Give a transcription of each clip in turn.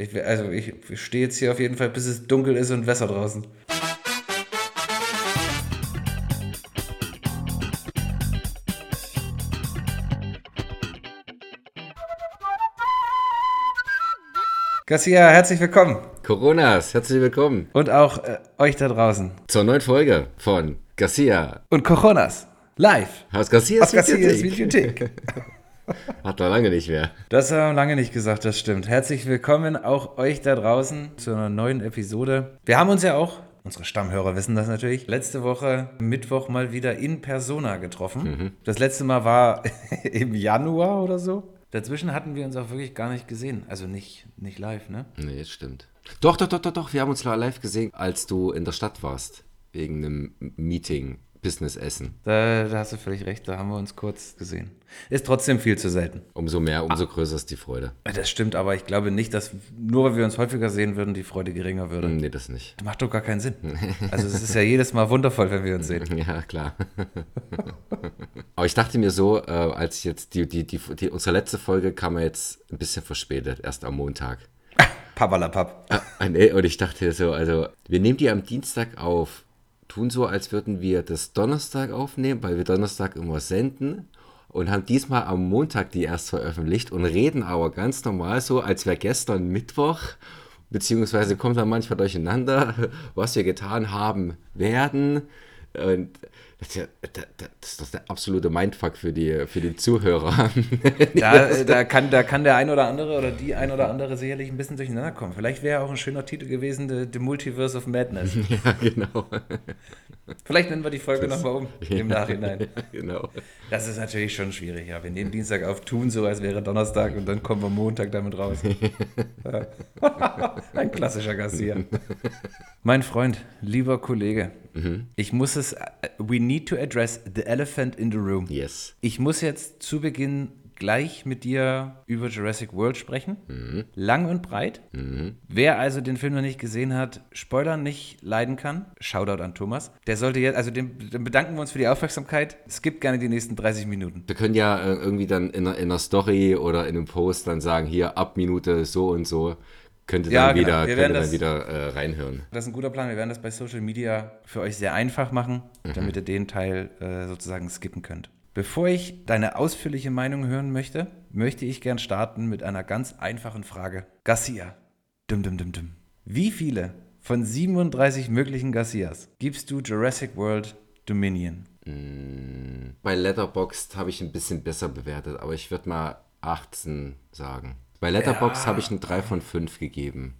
Ich, also ich stehe jetzt hier auf jeden Fall, bis es dunkel ist und Wässer draußen. Garcia, herzlich willkommen. Coronas, herzlich willkommen. Und auch äh, euch da draußen. Zur neuen Folge von Garcia. Und Coronas. Live. Aus Garcias, Aus Garcias Videothek. Hat er lange nicht mehr. Das haben wir lange nicht gesagt, das stimmt. Herzlich willkommen auch euch da draußen zu einer neuen Episode. Wir haben uns ja auch, unsere Stammhörer wissen das natürlich, letzte Woche Mittwoch mal wieder in Persona getroffen. Mhm. Das letzte Mal war im Januar oder so. Dazwischen hatten wir uns auch wirklich gar nicht gesehen. Also nicht, nicht live, ne? Nee, das stimmt. Doch, doch, doch, doch, doch. Wir haben uns live gesehen, als du in der Stadt warst. Wegen einem Meeting, Business-Essen. Da, da hast du völlig recht, da haben wir uns kurz gesehen. Ist trotzdem viel zu selten. Umso mehr, umso größer ist die Freude. Das stimmt, aber ich glaube nicht, dass nur weil wir uns häufiger sehen würden, die Freude geringer würde. Nee, das nicht. Macht doch gar keinen Sinn. Also es ist ja jedes Mal wundervoll, wenn wir uns sehen. Ja, klar. Aber ich dachte mir so, äh, als ich jetzt die, die, die, die, unsere letzte Folge kam ja jetzt ein bisschen verspätet, erst am Montag. Papalapap. Ah, nee, und ich dachte so, also, wir nehmen die am Dienstag auf, tun so, als würden wir das Donnerstag aufnehmen, weil wir Donnerstag immer senden und haben diesmal am Montag die erst veröffentlicht und reden aber ganz normal so, als wäre gestern Mittwoch, beziehungsweise kommt dann manchmal durcheinander, was wir getan haben werden. Und das ist, ja, das ist doch der absolute Mindfuck für die, für die Zuhörer. Da, da, kann, da kann der ein oder andere oder die ein oder andere sicherlich ein bisschen durcheinander kommen. Vielleicht wäre auch ein schöner Titel gewesen, The, The Multiverse of Madness. ja, genau. Vielleicht nennen wir die Folge nochmal um im Nachhinein. Ja, genau. Das ist natürlich schon schwierig. Ja. Wir nehmen Dienstag auf, tun so, als wäre Donnerstag und dann kommen wir Montag damit raus. Ein klassischer Garcia. Mein Freund, lieber Kollege, ich muss es, we need to address the elephant in the room. Yes. Ich muss jetzt zu Beginn gleich mit dir über Jurassic World sprechen. Lang und breit. Wer also den Film noch nicht gesehen hat, Spoiler nicht leiden kann, Shoutout an Thomas. Der sollte jetzt, also dem, dem bedanken wir uns für die Aufmerksamkeit. Skippt gerne die nächsten 30 Minuten. Wir können ja äh, irgendwie dann in einer, in einer Story oder in einem Post dann sagen, hier ab Minute so und so könnt ihr Ja, dann genau. wieder, Wir könnt dann wieder äh, reinhören. Das ist ein guter Plan. Wir werden das bei Social Media für euch sehr einfach machen, damit ihr den Teil äh, sozusagen skippen könnt. Bevor ich deine ausführliche Meinung hören möchte, möchte ich gern starten mit einer ganz einfachen Frage. Garcia. Dum, dum, dum, dum. Wie viele von 37 möglichen Garcias gibst du Jurassic World Dominion? Bei Letterboxd habe ich ein bisschen besser bewertet, aber ich würde mal 18 sagen. Bei Letterboxd Ja. habe ich ein 3 von 5 gegeben.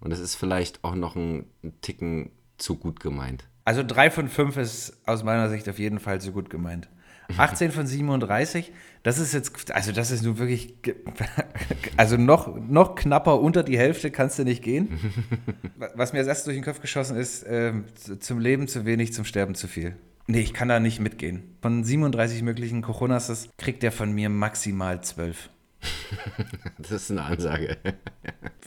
Und das ist vielleicht auch noch ein, ein Ticken zu gut gemeint. Also 3 von 5 ist aus meiner Sicht auf jeden Fall so gut gemeint. 18 von 37, das ist jetzt, also das ist nun wirklich, also noch, noch knapper unter die Hälfte kannst du nicht gehen. Was mir als erstes durch den Kopf geschossen ist, z- zum Leben zu wenig, zum Sterben zu viel. Nee, ich kann da nicht mitgehen. Von 37 möglichen Coronas kriegt er von mir maximal 12. Das ist eine Ansage.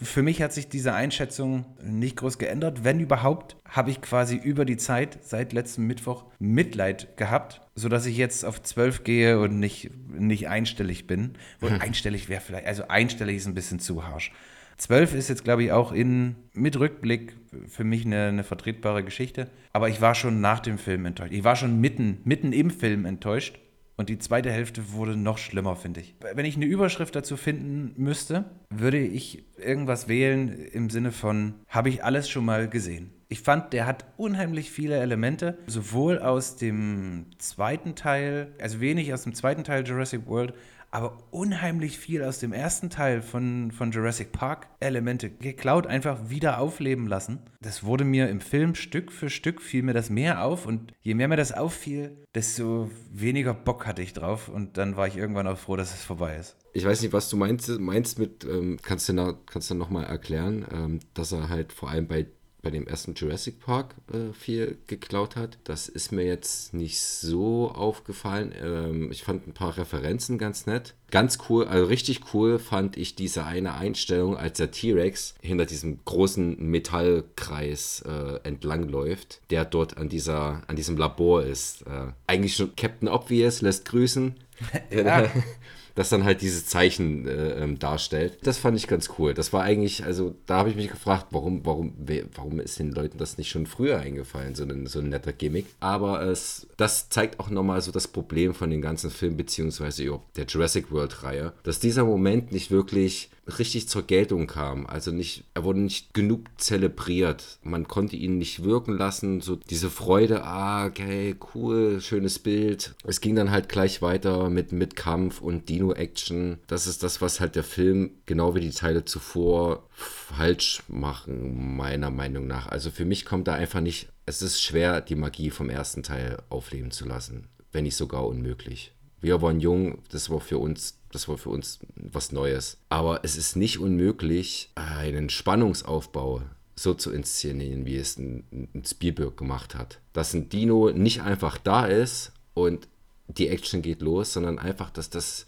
Für mich hat sich diese Einschätzung nicht groß geändert. Wenn überhaupt, habe ich quasi über die Zeit seit letztem Mittwoch Mitleid gehabt, sodass ich jetzt auf 12 gehe und nicht, nicht einstellig bin. Wohl einstellig wäre vielleicht, also einstellig ist ein bisschen zu harsch. 12 ist jetzt, glaube ich, auch in, mit Rückblick für mich eine, eine vertretbare Geschichte. Aber ich war schon nach dem Film enttäuscht. Ich war schon mitten, mitten im Film enttäuscht. Und die zweite Hälfte wurde noch schlimmer, finde ich. Wenn ich eine Überschrift dazu finden müsste, würde ich irgendwas wählen im Sinne von, habe ich alles schon mal gesehen? Ich fand, der hat unheimlich viele Elemente, sowohl aus dem zweiten Teil, also wenig aus dem zweiten Teil Jurassic World, aber unheimlich viel aus dem ersten Teil von, von Jurassic Park Elemente geklaut, einfach wieder aufleben lassen. Das wurde mir im Film Stück für Stück fiel mir das mehr auf und je mehr mir das auffiel, desto weniger Bock hatte ich drauf und dann war ich irgendwann auch froh, dass es vorbei ist. Ich weiß nicht, was du meinst, meinst mit, ähm, kannst du kannst du noch mal erklären, ähm, dass er halt vor allem bei, bei dem ersten Jurassic Park äh, viel geklaut hat. Das ist mir jetzt nicht so aufgefallen. Ähm, ich fand ein paar Referenzen ganz nett. Ganz cool, also richtig cool fand ich diese eine Einstellung, als der T-Rex hinter diesem großen Metallkreis äh, entlangläuft, der dort an, dieser, an diesem Labor ist. Äh, eigentlich schon Captain Obvious lässt grüßen. Ja. das dann halt dieses Zeichen äh, ähm, darstellt. Das fand ich ganz cool. Das war eigentlich, also da habe ich mich gefragt, warum, warum, warum ist den Leuten das nicht schon früher eingefallen, so ein, so ein netter Gimmick. Aber es, das zeigt auch nochmal so das Problem von den ganzen Filmen, beziehungsweise der Jurassic World-Reihe, dass dieser Moment nicht wirklich richtig zur Geltung kam. Also nicht, er wurde nicht genug zelebriert. Man konnte ihn nicht wirken lassen. So diese Freude, ah, okay, cool, schönes Bild. Es ging dann halt gleich weiter mit, mit Kampf und Dino-Action. Das ist das, was halt der Film, genau wie die Teile zuvor, falsch machen, meiner Meinung nach. Also für mich kommt da einfach nicht, es ist schwer, die Magie vom ersten Teil aufleben zu lassen. Wenn nicht sogar unmöglich. Wir waren jung, das war für uns das war für uns was Neues. Aber es ist nicht unmöglich, einen Spannungsaufbau so zu inszenieren, wie es ein, ein Spielberg gemacht hat. Dass ein Dino nicht einfach da ist und die Action geht los, sondern einfach, dass das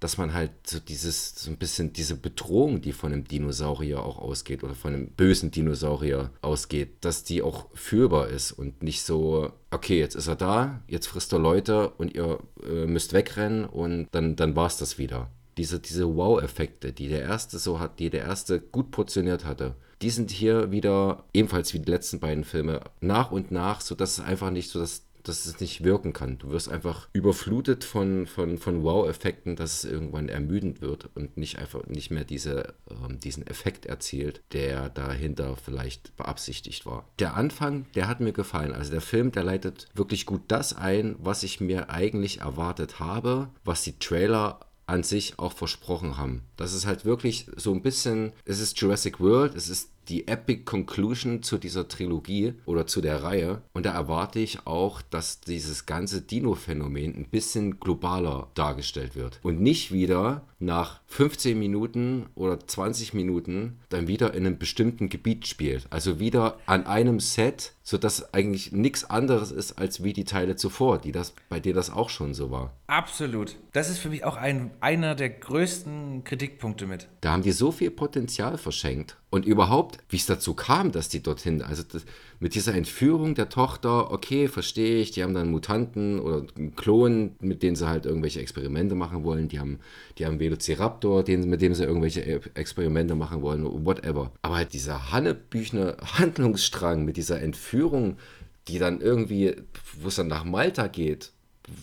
dass man halt so dieses, so ein bisschen diese Bedrohung, die von einem Dinosaurier auch ausgeht oder von einem bösen Dinosaurier ausgeht, dass die auch fühlbar ist und nicht so, okay, jetzt ist er da, jetzt frisst er Leute und ihr äh, müsst wegrennen und dann, dann war es das wieder. Diese, diese Wow-Effekte, die der erste so hat, die der erste gut portioniert hatte, die sind hier wieder ebenfalls wie die letzten beiden Filme nach und nach, sodass es einfach nicht so das dass es nicht wirken kann. Du wirst einfach überflutet von, von, von Wow-Effekten, dass es irgendwann ermüdend wird und nicht einfach nicht mehr diese, ähm, diesen Effekt erzielt, der dahinter vielleicht beabsichtigt war. Der Anfang, der hat mir gefallen. Also der Film, der leitet wirklich gut das ein, was ich mir eigentlich erwartet habe, was die Trailer an sich auch versprochen haben. Das ist halt wirklich so ein bisschen, es ist Jurassic World, es ist die Epic Conclusion zu dieser Trilogie oder zu der Reihe. Und da erwarte ich auch, dass dieses ganze Dino-Phänomen ein bisschen globaler dargestellt wird. Und nicht wieder nach 15 Minuten oder 20 Minuten dann wieder in einem bestimmten Gebiet spielt. Also wieder an einem Set, sodass eigentlich nichts anderes ist als wie die Teile zuvor, die das, bei denen das auch schon so war. Absolut. Das ist für mich auch ein, einer der größten Kritikpunkte mit. Da haben die so viel Potenzial verschenkt. Und überhaupt, wie es dazu kam, dass die dorthin, also das, mit dieser Entführung der Tochter, okay, verstehe ich, die haben dann Mutanten oder einen Klon, mit denen sie halt irgendwelche Experimente machen wollen, die haben, die haben Velociraptor, den, mit dem sie irgendwelche Experimente machen wollen, whatever. Aber halt dieser Hannebüchner Handlungsstrang mit dieser Entführung, die dann irgendwie, wo es dann nach Malta geht,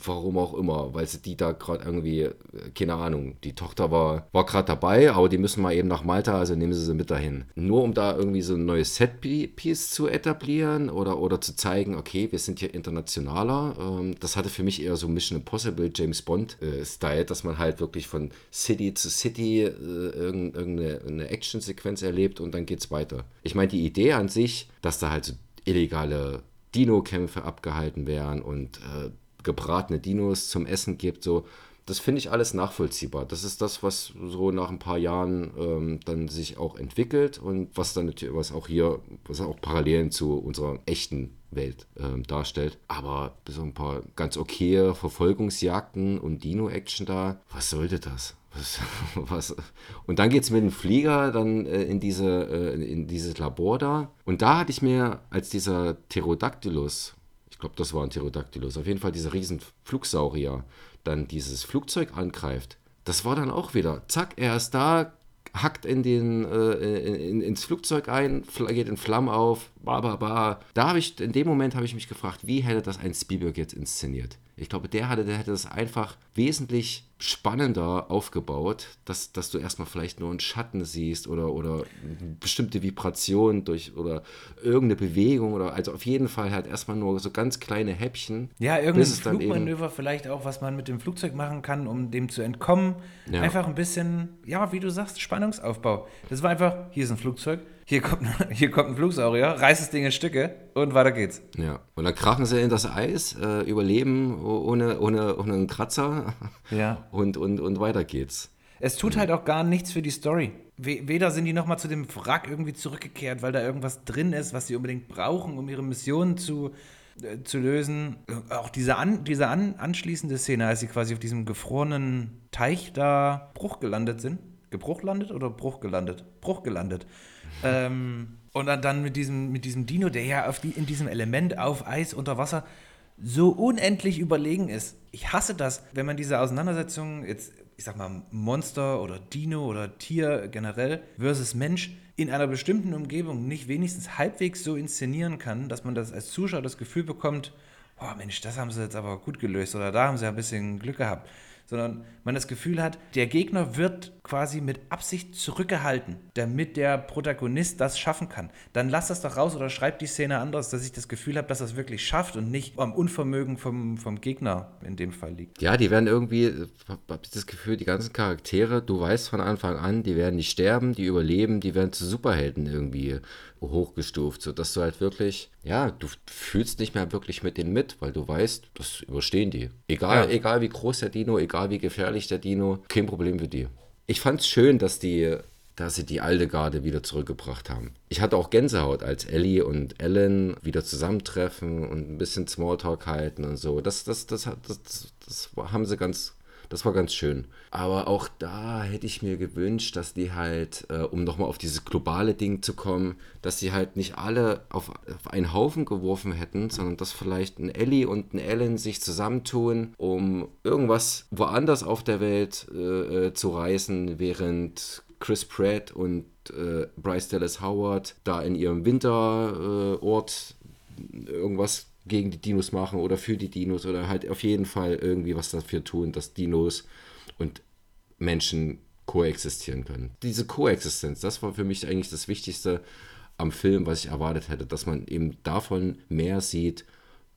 Warum auch immer, weil sie die da gerade irgendwie, äh, keine Ahnung, die Tochter war, war gerade dabei, aber die müssen mal eben nach Malta, also nehmen sie sie mit dahin. Nur um da irgendwie so ein neues Setpiece zu etablieren oder, oder zu zeigen, okay, wir sind hier internationaler. Ähm, das hatte für mich eher so Mission Impossible, James Bond-Style, äh, dass man halt wirklich von City zu City äh, irgendeine Actionsequenz erlebt und dann geht's weiter. Ich meine, die Idee an sich, dass da halt so illegale Dino-Kämpfe abgehalten werden und äh, gebratene Dinos zum Essen gibt, so, das finde ich alles nachvollziehbar. Das ist das, was so nach ein paar Jahren ähm, dann sich auch entwickelt und was dann natürlich, was auch hier, was auch Parallelen zu unserer echten Welt ähm, darstellt. Aber so ein paar ganz okaye Verfolgungsjagden und Dino-Action da, was sollte das? Was, was? Und dann geht es mit dem Flieger dann äh, in, diese, äh, in dieses Labor da. Und da hatte ich mir, als dieser Pterodactylus glaube, das war ein Pterodactylus, auf jeden Fall dieser riesen Flugsaurier, dann dieses Flugzeug angreift, das war dann auch wieder, zack, er ist da, hackt in den, äh, in, ins Flugzeug ein, geht in Flammen auf, ba, ba, ba. Da habe ich, in dem Moment habe ich mich gefragt, wie hätte das ein Spielberg jetzt inszeniert? Ich glaube, der, hatte, der hätte das einfach wesentlich spannender aufgebaut, dass, dass du erstmal vielleicht nur einen Schatten siehst oder, oder bestimmte Vibration durch oder irgendeine Bewegung oder also auf jeden Fall halt erstmal nur so ganz kleine Häppchen. Ja, irgendein Flugmanöver vielleicht auch, was man mit dem Flugzeug machen kann, um dem zu entkommen. Ja. Einfach ein bisschen, ja, wie du sagst, Spannungsaufbau. Das war einfach, hier ist ein Flugzeug, hier kommt, hier kommt ein Flugsaurier, reißt das Ding in Stücke und weiter geht's. Ja, und dann krachen sie in das Eis, äh, überleben ohne, ohne, ohne einen Kratzer ja. und, und, und weiter geht's. Es tut halt auch gar nichts für die Story. Weder sind die nochmal zu dem Wrack irgendwie zurückgekehrt, weil da irgendwas drin ist, was sie unbedingt brauchen, um ihre Mission zu, äh, zu lösen. Auch diese, an, diese an, anschließende Szene, als sie quasi auf diesem gefrorenen Teich da Bruch gelandet sind. Gebruch landet oder Bruch gelandet? Bruch gelandet. Ähm, und dann, dann mit, diesem, mit diesem Dino, der ja auf die, in diesem Element auf Eis unter Wasser so unendlich überlegen ist. Ich hasse das, wenn man diese Auseinandersetzung, jetzt ich sag mal, Monster oder Dino oder Tier generell versus Mensch in einer bestimmten Umgebung nicht wenigstens halbwegs so inszenieren kann, dass man das als Zuschauer das Gefühl bekommt, boah Mensch, das haben sie jetzt aber gut gelöst oder da haben sie ein bisschen Glück gehabt sondern man das Gefühl hat, der Gegner wird quasi mit Absicht zurückgehalten, damit der Protagonist das schaffen kann. Dann lass das doch raus oder schreib die Szene anders, dass ich das Gefühl habe, dass das wirklich schafft und nicht am Unvermögen vom, vom Gegner in dem Fall liegt. Ja, die werden irgendwie, habe ich das Gefühl, die ganzen Charaktere, du weißt von Anfang an, die werden nicht sterben, die überleben, die werden zu Superhelden irgendwie hochgestuft, sodass du halt wirklich, ja, du fühlst nicht mehr wirklich mit denen mit, weil du weißt, das überstehen die. Egal, ja. egal wie groß der Dino, egal wie gefährlich der Dino, kein Problem für die. Ich fand es schön, dass die dass sie die alte Garde wieder zurückgebracht haben. Ich hatte auch Gänsehaut, als Ellie und Ellen wieder zusammentreffen und ein bisschen Smalltalk halten und so. Das, das, das, das, das, das haben sie ganz, das war ganz schön. Aber auch da hätte ich mir gewünscht, dass die halt, äh, um nochmal auf dieses globale Ding zu kommen, dass sie halt nicht alle auf, auf, einen Haufen geworfen hätten, sondern dass vielleicht ein Ellie und ein Ellen sich zusammentun, um irgendwas woanders auf der Welt äh, äh zu reißen, während Chris Pratt und äh, Bryce Dallas Howard da in ihrem Winterort äh, irgendwas gegen die Dinos machen oder für die Dinos oder halt auf jeden Fall irgendwie was dafür tun, dass Dinos und Menschen koexistieren können. Diese Koexistenz, das war für mich eigentlich das Wichtigste am Film, was ich erwartet hätte, dass man eben davon mehr sieht,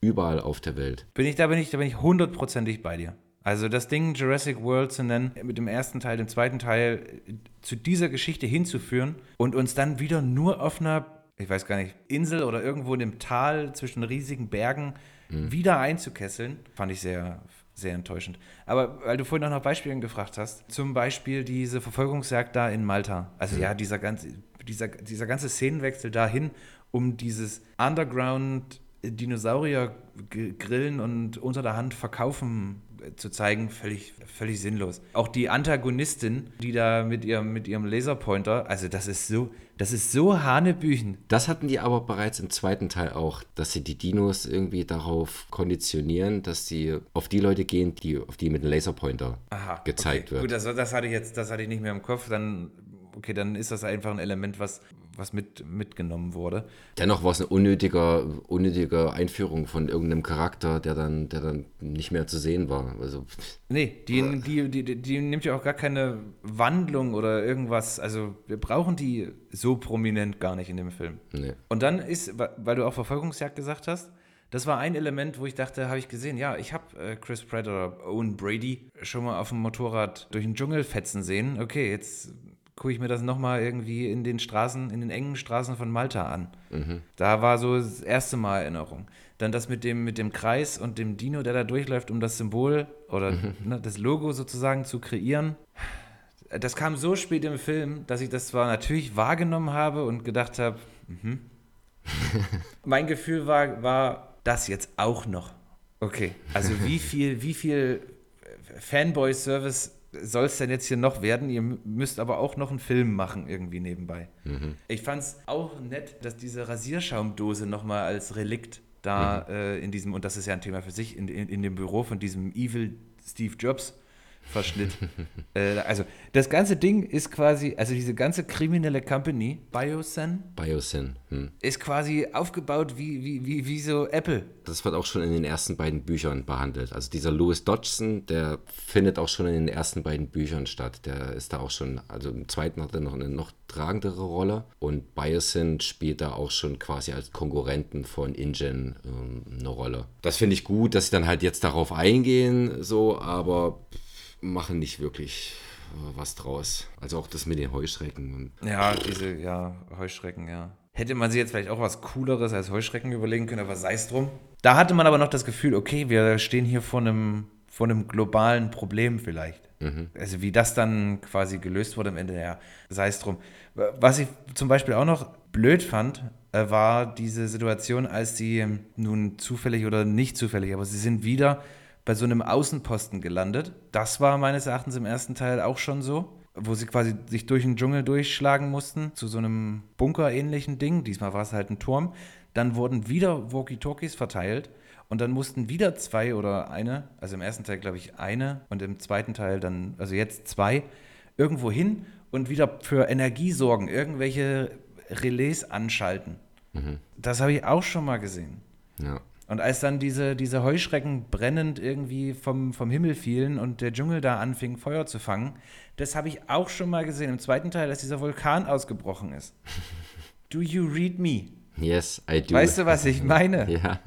überall auf der Welt. Bin ich, da bin ich, da bin ich hundertprozentig bei dir. Also das Ding Jurassic World zu nennen, mit dem ersten Teil, dem zweiten Teil, zu dieser Geschichte hinzuführen und uns dann wieder nur auf einer ich weiß gar nicht, Insel oder irgendwo in dem Tal zwischen riesigen Bergen mhm. wieder einzukesseln, fand ich sehr, sehr enttäuschend. Aber weil du vorhin auch nach Beispielen gefragt hast, zum Beispiel diese Verfolgungsjagd da in Malta. Also mhm. ja, dieser ganze, dieser, dieser ganze Szenenwechsel dahin, um dieses Underground Dinosaurier grillen und unter der Hand verkaufen zu zeigen, völlig, völlig sinnlos. Auch die Antagonistin, die da mit ihrem, mit ihrem Laserpointer, also das ist so, das ist so Hanebüchen. Das hatten die aber bereits im zweiten Teil auch, dass sie die Dinos irgendwie darauf konditionieren, dass sie auf die Leute gehen, die, auf die mit dem Laserpointer Aha, gezeigt okay. wird. Gut, das, das hatte ich jetzt, das hatte ich nicht mehr im Kopf. Dann okay, dann ist das einfach ein Element, was, was mit, mitgenommen wurde. Dennoch war es eine unnötige, unnötige Einführung von irgendeinem Charakter, der dann, der dann nicht mehr zu sehen war. Also, nee, die, die, die, die nimmt ja auch gar keine Wandlung oder irgendwas. Also wir brauchen die so prominent gar nicht in dem Film. Nee. Und dann ist, weil du auch Verfolgungsjagd gesagt hast, das war ein Element, wo ich dachte, habe ich gesehen, ja, ich habe äh, Chris Pratt oder Owen Brady schon mal auf dem Motorrad durch den Dschungel fetzen sehen. Okay, jetzt gucke ich mir das nochmal irgendwie in den Straßen, in den engen Straßen von Malta an. Mhm. Da war so das erste Mal Erinnerung. Dann das mit dem, mit dem Kreis und dem Dino, der da durchläuft, um das Symbol oder mhm. ne, das Logo sozusagen zu kreieren. Das kam so spät im Film, dass ich das zwar natürlich wahrgenommen habe und gedacht habe, mhm. mein Gefühl war, war das jetzt auch noch. Okay, also wie viel, wie viel Fanboy-Service soll es denn jetzt hier noch werden? Ihr müsst aber auch noch einen Film machen irgendwie nebenbei. Mhm. Ich fand es auch nett, dass diese Rasierschaumdose nochmal als Relikt da mhm. äh, in diesem, und das ist ja ein Thema für sich, in, in, in dem Büro von diesem Evil Steve Jobs Verschnitt. äh, also das ganze Ding ist quasi, also diese ganze kriminelle Company, Biosyn, Biosyn hm. ist quasi aufgebaut wie, wie, wie, wie so Apple. Das wird auch schon in den ersten beiden Büchern behandelt. Also dieser Louis Dodgson, der findet auch schon in den ersten beiden Büchern statt. Der ist da auch schon, also im zweiten hat er noch eine noch tragendere Rolle und Biosyn spielt da auch schon quasi als Konkurrenten von InGen ähm, eine Rolle. Das finde ich gut, dass sie dann halt jetzt darauf eingehen, so, aber machen nicht wirklich äh, was draus. Also auch das mit den Heuschrecken. ja, diese, ja, Heuschrecken, ja. Hätte man sich jetzt vielleicht auch was Cooleres als Heuschrecken überlegen können, aber sei es drum. Da hatte man aber noch das Gefühl, okay, wir stehen hier vor einem, vor einem globalen Problem vielleicht. Mhm. Also wie das dann quasi gelöst wurde am Ende, ja, sei es drum. Was ich zum Beispiel auch noch blöd fand, äh, war diese Situation, als sie nun zufällig oder nicht zufällig, aber sie sind wieder bei so einem Außenposten gelandet. Das war meines Erachtens im ersten Teil auch schon so, wo sie quasi sich durch den Dschungel durchschlagen mussten, zu so einem Bunker-ähnlichen Ding. Diesmal war es halt ein Turm. Dann wurden wieder Walkie-Talkies verteilt Und dann mussten wieder zwei oder eine, also im ersten Teil glaube ich eine und im zweiten Teil dann, also jetzt zwei, irgendwo hin und wieder für Energie sorgen, irgendwelche Relais anschalten. Das habe ich auch schon mal gesehen. Ja. Und als dann diese, diese Heuschrecken brennend irgendwie vom, vom Himmel fielen und der Dschungel da anfing, Feuer zu fangen, das habe ich auch schon mal gesehen. Im zweiten Teil, als dieser Vulkan ausgebrochen ist. Do you read me? Yes, I do. Weißt du, was ich meine? Ja.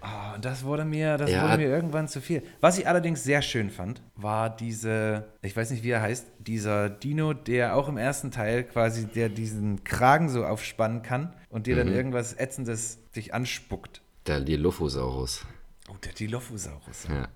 Oh, das wurde mir, das Ja. wurde mir irgendwann zu viel. Was ich allerdings sehr schön fand, war diese, ich weiß nicht, wie er heißt, dieser Dino, der auch im ersten Teil quasi, der diesen Kragen so aufspannen kann und dir dann irgendwas Ätzendes dich anspuckt. Der Dilophosaurus. Oh, der Dilophosaurus. Ja.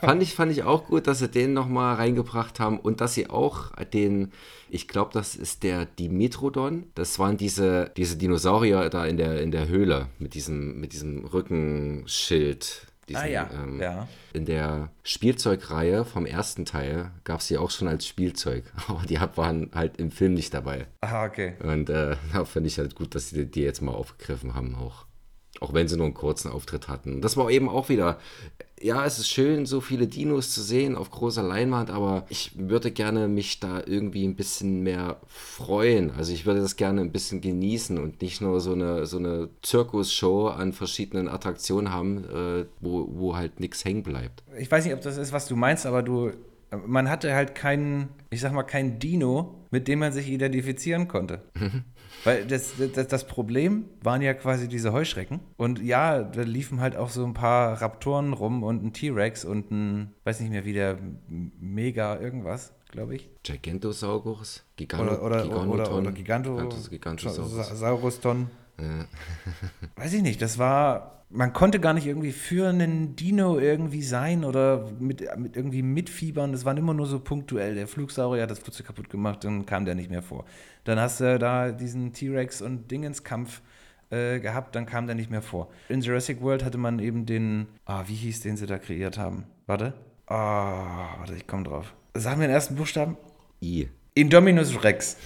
fand, ich, fand ich auch gut, dass sie den nochmal reingebracht haben und dass sie auch den, ich glaube, das ist der Dimetrodon. Das waren diese, diese Dinosaurier da in der, in der Höhle mit diesem, mit diesem Rückenschild. Diesen, Ah ja, ähm, ja. In der Spielzeugreihe vom ersten Teil gab es sie auch schon als Spielzeug, aber die waren halt im Film nicht dabei. Ah, okay. Und äh, da finde ich halt gut, dass sie die jetzt mal aufgegriffen haben auch. Auch wenn sie nur einen kurzen Auftritt hatten. Das war eben auch wieder, ja, es ist schön, so viele Dinos zu sehen auf großer Leinwand, aber ich würde gerne mich da irgendwie ein bisschen mehr freuen. Also ich würde das gerne ein bisschen genießen und nicht nur so eine, so eine Zirkusshow an verschiedenen Attraktionen haben, äh, wo, wo halt nichts hängen bleibt. Ich weiß nicht, ob das ist, was du meinst, aber du, man hatte halt keinen, ich sag mal, keinen Dino, mit dem man sich identifizieren konnte. Weil das, das, das Problem waren ja quasi diese Heuschrecken. Und ja, da liefen halt auch so ein paar Raptoren rum und ein T-Rex und ein, weiß nicht mehr wie der Mega irgendwas, glaube ich. Gigantosaurus? Gigano Oder, oder, Giganoton? oder, oder Giganto, Gigantos- Gigantosaurus. Sa- Sauruston. Weiß ich nicht, das war, man konnte gar nicht irgendwie für einen Dino irgendwie sein oder mit, mit irgendwie mitfiebern. Das waren immer nur so punktuell. Der Flugsaurier hat das Flugzeug kaputt gemacht, dann kam der nicht mehr vor. Dann hast du da diesen T-Rex und Dingenskampf äh, gehabt, dann kam der nicht mehr vor. In Jurassic World hatte man eben den, ah, wie hieß den sie da kreiert haben? Warte. Ah, warte, ich komme drauf. Sagen wir den ersten Buchstaben? I. Indominus Rex.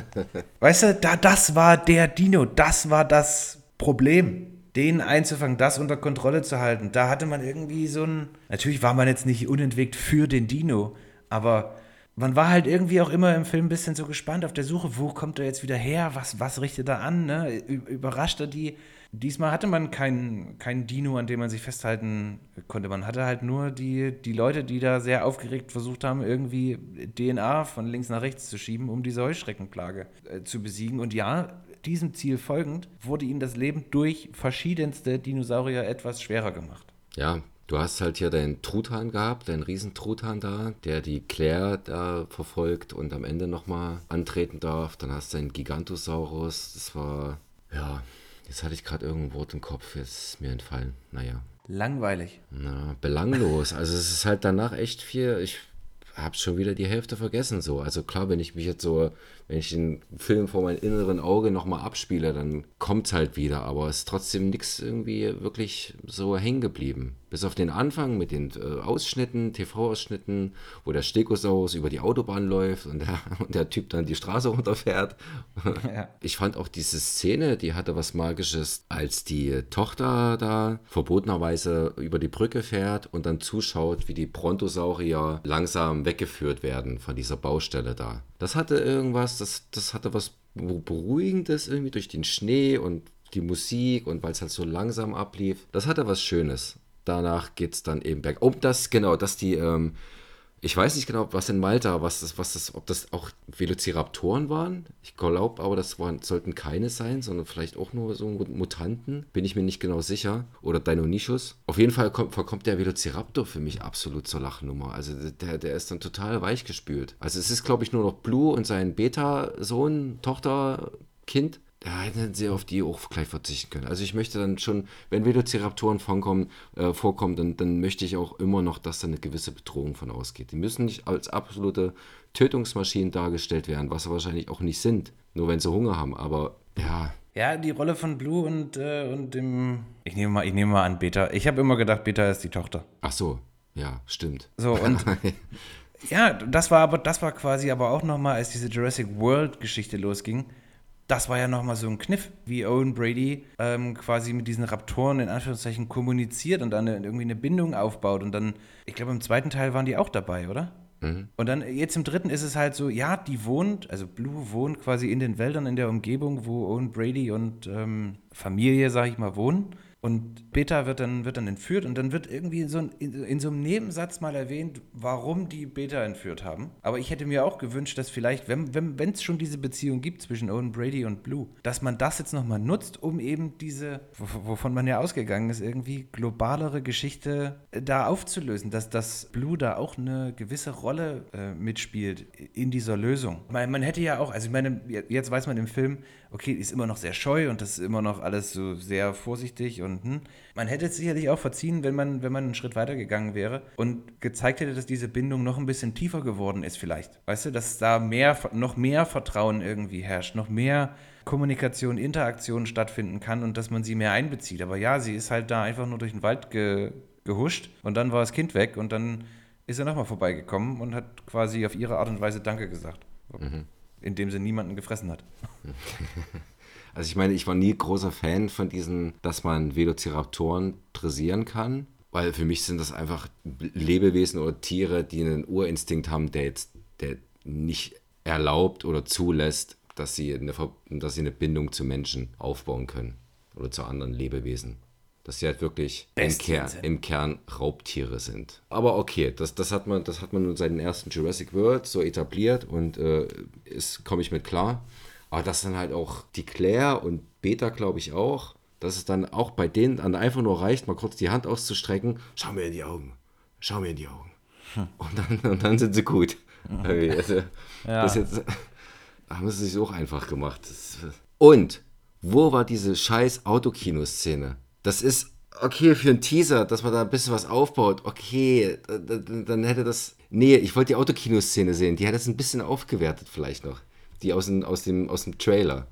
weißt du, da, das war der Dino, das war das Problem. Den einzufangen, das unter Kontrolle zu halten. Da hatte man irgendwie so ein. Natürlich war man jetzt nicht unentwegt für den Dino, aber man war halt irgendwie auch immer im Film ein bisschen so gespannt auf der Suche, wo kommt er jetzt wieder her, was, was richtet er an, ne? Überrascht er die? Diesmal hatte man keinen keinen Dino, an dem man sich festhalten konnte. Man hatte halt nur die, die Leute, die da sehr aufgeregt versucht haben, irgendwie DNA von links nach rechts zu schieben, um diese Heuschreckenplage äh, zu besiegen. Und ja, diesem Ziel folgend wurde ihnen das Leben durch verschiedenste Dinosaurier etwas schwerer gemacht. Ja, du hast halt hier deinen Truthahn gehabt, deinen Riesentruthahn da, der die Claire da verfolgt und am Ende nochmal antreten darf. Dann hast du einen Gigantosaurus. Das war, ja, jetzt hatte ich gerade irgendein Wort im Kopf, jetzt ist mir entfallen. Naja, Langweilig. na, belanglos. Also es ist halt danach echt viel, ich habe schon wieder die Hälfte vergessen so. Also klar, wenn ich mich jetzt so, wenn ich den Film vor meinem inneren Auge nochmal abspiele, dann kommt es halt wieder, aber es ist trotzdem nichts irgendwie wirklich so hängen geblieben. Bis auf den Anfang mit den äh, Ausschnitten, TV-Ausschnitten, wo der Stegosaurus über die Autobahn läuft und der, und der Typ dann die Straße runterfährt. Ja. Ich fand auch diese Szene, die hatte was Magisches, als die Tochter da verbotenerweise über die Brücke fährt und dann zuschaut, wie die Brontosaurier langsam weggeführt werden von dieser Baustelle da. Das hatte irgendwas, das, das hatte was Beruhigendes irgendwie durch den Schnee und die Musik und weil es halt so langsam ablief. Das hatte was Schönes. Danach geht es dann eben berg. Oh, das, genau, dass die, ähm, ich weiß nicht genau, was in Malta, was das, was das, ob das auch Velociraptoren waren. Ich glaube aber, das waren, sollten keine sein, sondern vielleicht auch nur so Mutanten. Bin ich mir nicht genau sicher. Oder Deinonychus. Auf jeden Fall kommt, verkommt der Velociraptor für mich absolut zur Lachnummer. Also der, der ist dann total weichgespült. Also es ist, glaube ich, nur noch Blue und sein Beta-Sohn, Tochter, Kind. Da hätten sie auf die auch gleich verzichten können. Also ich möchte dann schon, wenn Velociraptoren vorkommen, äh, vorkommen dann, dann möchte ich auch immer noch, dass da eine gewisse Bedrohung von ausgeht. Die müssen nicht als absolute Tötungsmaschinen dargestellt werden, was sie wahrscheinlich auch nicht sind, nur wenn sie Hunger haben. Aber ja, Ja, die Rolle von Blue und, äh, und dem. Ich nehme mal, ich nehme mal an Beta. Ich habe immer gedacht, Beta ist die Tochter. ach so, ja, stimmt. So, und ja, das war aber, das war quasi aber auch nochmal, als diese Jurassic World-Geschichte losging, das war ja nochmal so ein Kniff, wie Owen Brady ähm, quasi mit diesen Raptoren in Anführungszeichen kommuniziert und dann irgendwie eine Bindung aufbaut. Und dann, ich glaube, im zweiten Teil waren die auch dabei, oder? Mhm. Und dann jetzt im dritten ist es halt so, ja, die wohnt, also Blue wohnt quasi in den Wäldern in der Umgebung, wo Owen Brady und ähm, Familie, sag ich mal, wohnen. Und Beta wird dann, wird dann entführt und dann wird irgendwie so in, in, so einem Nebensatz mal erwähnt, warum die Beta entführt haben. Aber ich hätte mir auch gewünscht, dass vielleicht, wenn es wenn, schon diese Beziehung gibt zwischen Owen Brady und Blue, dass man das jetzt nochmal nutzt, um eben diese, wovon man ja ausgegangen ist, irgendwie globalere Geschichte äh, da aufzulösen, dass das Blue da auch eine gewisse Rolle äh, mitspielt in dieser Lösung. Man, man hätte ja auch, also ich meine, jetzt weiß man im Film, okay, ist immer noch sehr scheu und das ist immer noch alles so sehr vorsichtig und hm, man hätte es sicherlich auch verziehen, wenn man, wenn man einen Schritt weiter gegangen wäre und gezeigt hätte, dass diese Bindung noch ein bisschen tiefer geworden ist vielleicht. Weißt du, dass da mehr, noch mehr Vertrauen irgendwie herrscht, noch mehr Kommunikation, Interaktion stattfinden kann und dass man sie mehr einbezieht. Aber ja, sie ist halt da einfach nur durch den Wald ge, gehuscht und dann war das Kind weg und dann ist er nochmal vorbeigekommen und hat quasi auf ihre Art und Weise Danke gesagt. Mhm indem sie niemanden gefressen hat. Also ich meine, ich war nie großer Fan von diesen, dass man Velociraptoren dressieren kann, weil für mich sind das einfach Lebewesen oder Tiere, die einen Urinstinkt haben, der jetzt der nicht erlaubt oder zulässt, dass sie eine, dass sie eine Bindung zu Menschen aufbauen können oder zu anderen Lebewesen dass sie halt wirklich im Kern, im Kern, Raubtiere sind. Aber okay, das, das, hat man, das hat man nun seit dem ersten Jurassic World so etabliert und äh, komme ich mit klar. Aber das dann halt auch die Claire und Beta, glaube ich, auch, dass es dann auch bei denen dann einfach nur reicht, mal kurz die Hand auszustrecken, schau mir in die Augen, schau mir in die Augen. Hm. Und, dann, und dann sind sie gut. Mhm. Also, ja. Das jetzt, haben sie sich auch einfach gemacht. Und wo war diese scheiß Autokino-Szene? das ist okay für einen Teaser, dass man da ein bisschen was aufbaut. Okay, dann hätte das. Nee, ich wollte die Autokinoszene sehen. Die hat es ein bisschen aufgewertet, vielleicht noch. Die aus dem, aus dem, aus dem Trailer.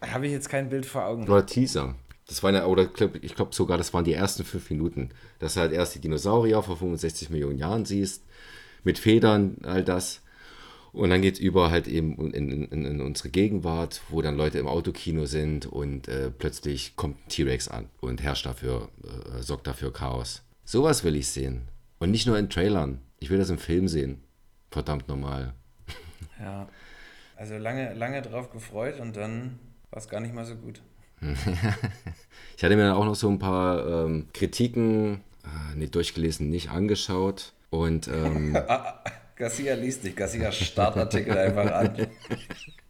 Habe ich jetzt kein Bild vor Augen. Oder Teaser. Das waren ja, oder ich glaube sogar, das waren die ersten fünf Minuten. Dass du halt erst die Dinosaurier vor 65 Millionen Jahren siehst, mit Federn, all das. Und dann geht es über halt eben in, in, in, unsere Gegenwart, wo dann Leute im Autokino sind und äh, plötzlich kommt ein T-Rex an und herrscht dafür, äh, sorgt dafür Chaos. Sowas will ich sehen. Und nicht nur in Trailern. Ich will das im Film sehen. Verdammt normal. Ja. Also lange, lange drauf gefreut und dann war es gar nicht mal so gut. ich hatte mir dann auch noch so ein paar ähm, Kritiken, äh, nicht durchgelesen, nicht angeschaut. Und ähm, Garcia liest nicht, Garcia Startartikel einfach an.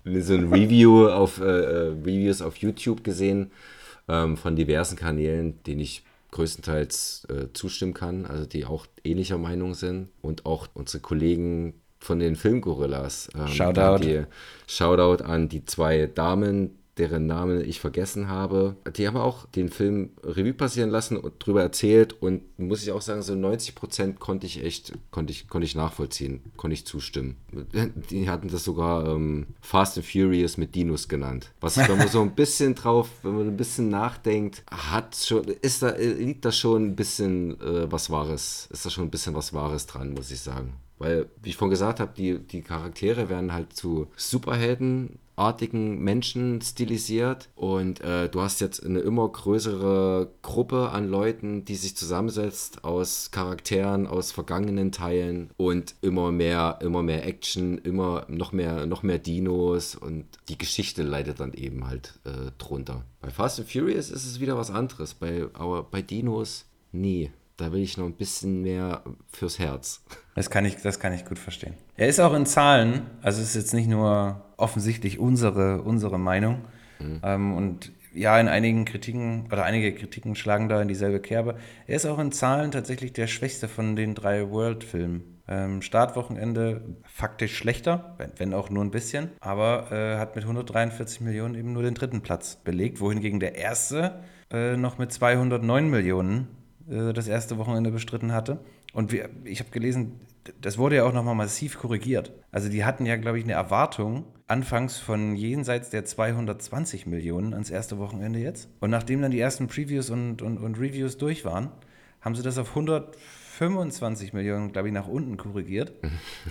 So ein Review auf, äh, äh, Reviews auf YouTube gesehen ähm, von diversen Kanälen, denen ich größtenteils äh, zustimmen kann, also die auch ähnlicher Meinung sind und auch unsere Kollegen von den Filmgorillas. Ähm, Shoutout. Die, Shoutout an die zwei Damen, deren Namen ich vergessen habe. Die haben auch den Film Revue passieren lassen und drüber erzählt und muss ich auch sagen, so 90 Prozent konnte ich echt, konnte ich, konnte ich nachvollziehen, konnte ich zustimmen. Die hatten das sogar ähm, Fast and Furious mit Dinos genannt. Was, wenn man so ein bisschen drauf, wenn man ein bisschen nachdenkt, hat schon, ist da, liegt da schon ein bisschen äh, was Wahres, ist da schon ein bisschen was Wahres dran, muss ich sagen. Weil, wie ich vorhin gesagt habe, die, die Charaktere werden halt zu Superhelden artigen Menschen stilisiert und äh, du hast jetzt eine immer größere Gruppe an Leuten, die sich zusammensetzt aus Charakteren aus vergangenen Teilen und immer mehr, immer mehr Action, immer noch mehr, noch mehr Dinos und die Geschichte leidet dann eben halt äh, drunter. Bei Fast and Furious ist es wieder was anderes, bei, aber bei Dinos nie. Da will ich noch ein bisschen mehr fürs Herz. Das kann ich, das kann ich gut verstehen. Er ist auch in Zahlen, also es ist jetzt nicht nur offensichtlich unsere, unsere Meinung. Mhm. Ähm, und ja, in einigen Kritiken, oder einige Kritiken schlagen da in dieselbe Kerbe. Er ist auch in Zahlen tatsächlich der schwächste von den drei World-Filmen. Ähm, Startwochenende faktisch schlechter, wenn, wenn, auch nur ein bisschen, aber äh, hat mit 143 Millionen eben nur den dritten Platz belegt, wohingegen der erste äh, noch mit 209 Millionen äh, das erste Wochenende bestritten hatte. Und wir, ich habe gelesen, das wurde ja auch nochmal massiv korrigiert. Also die hatten ja, glaube ich, eine Erwartung anfangs von jenseits der 220 Millionen ans erste Wochenende jetzt. Und nachdem dann die ersten Previews und, und, und Reviews durch waren, haben sie das auf 125 Millionen, glaube ich, nach unten korrigiert.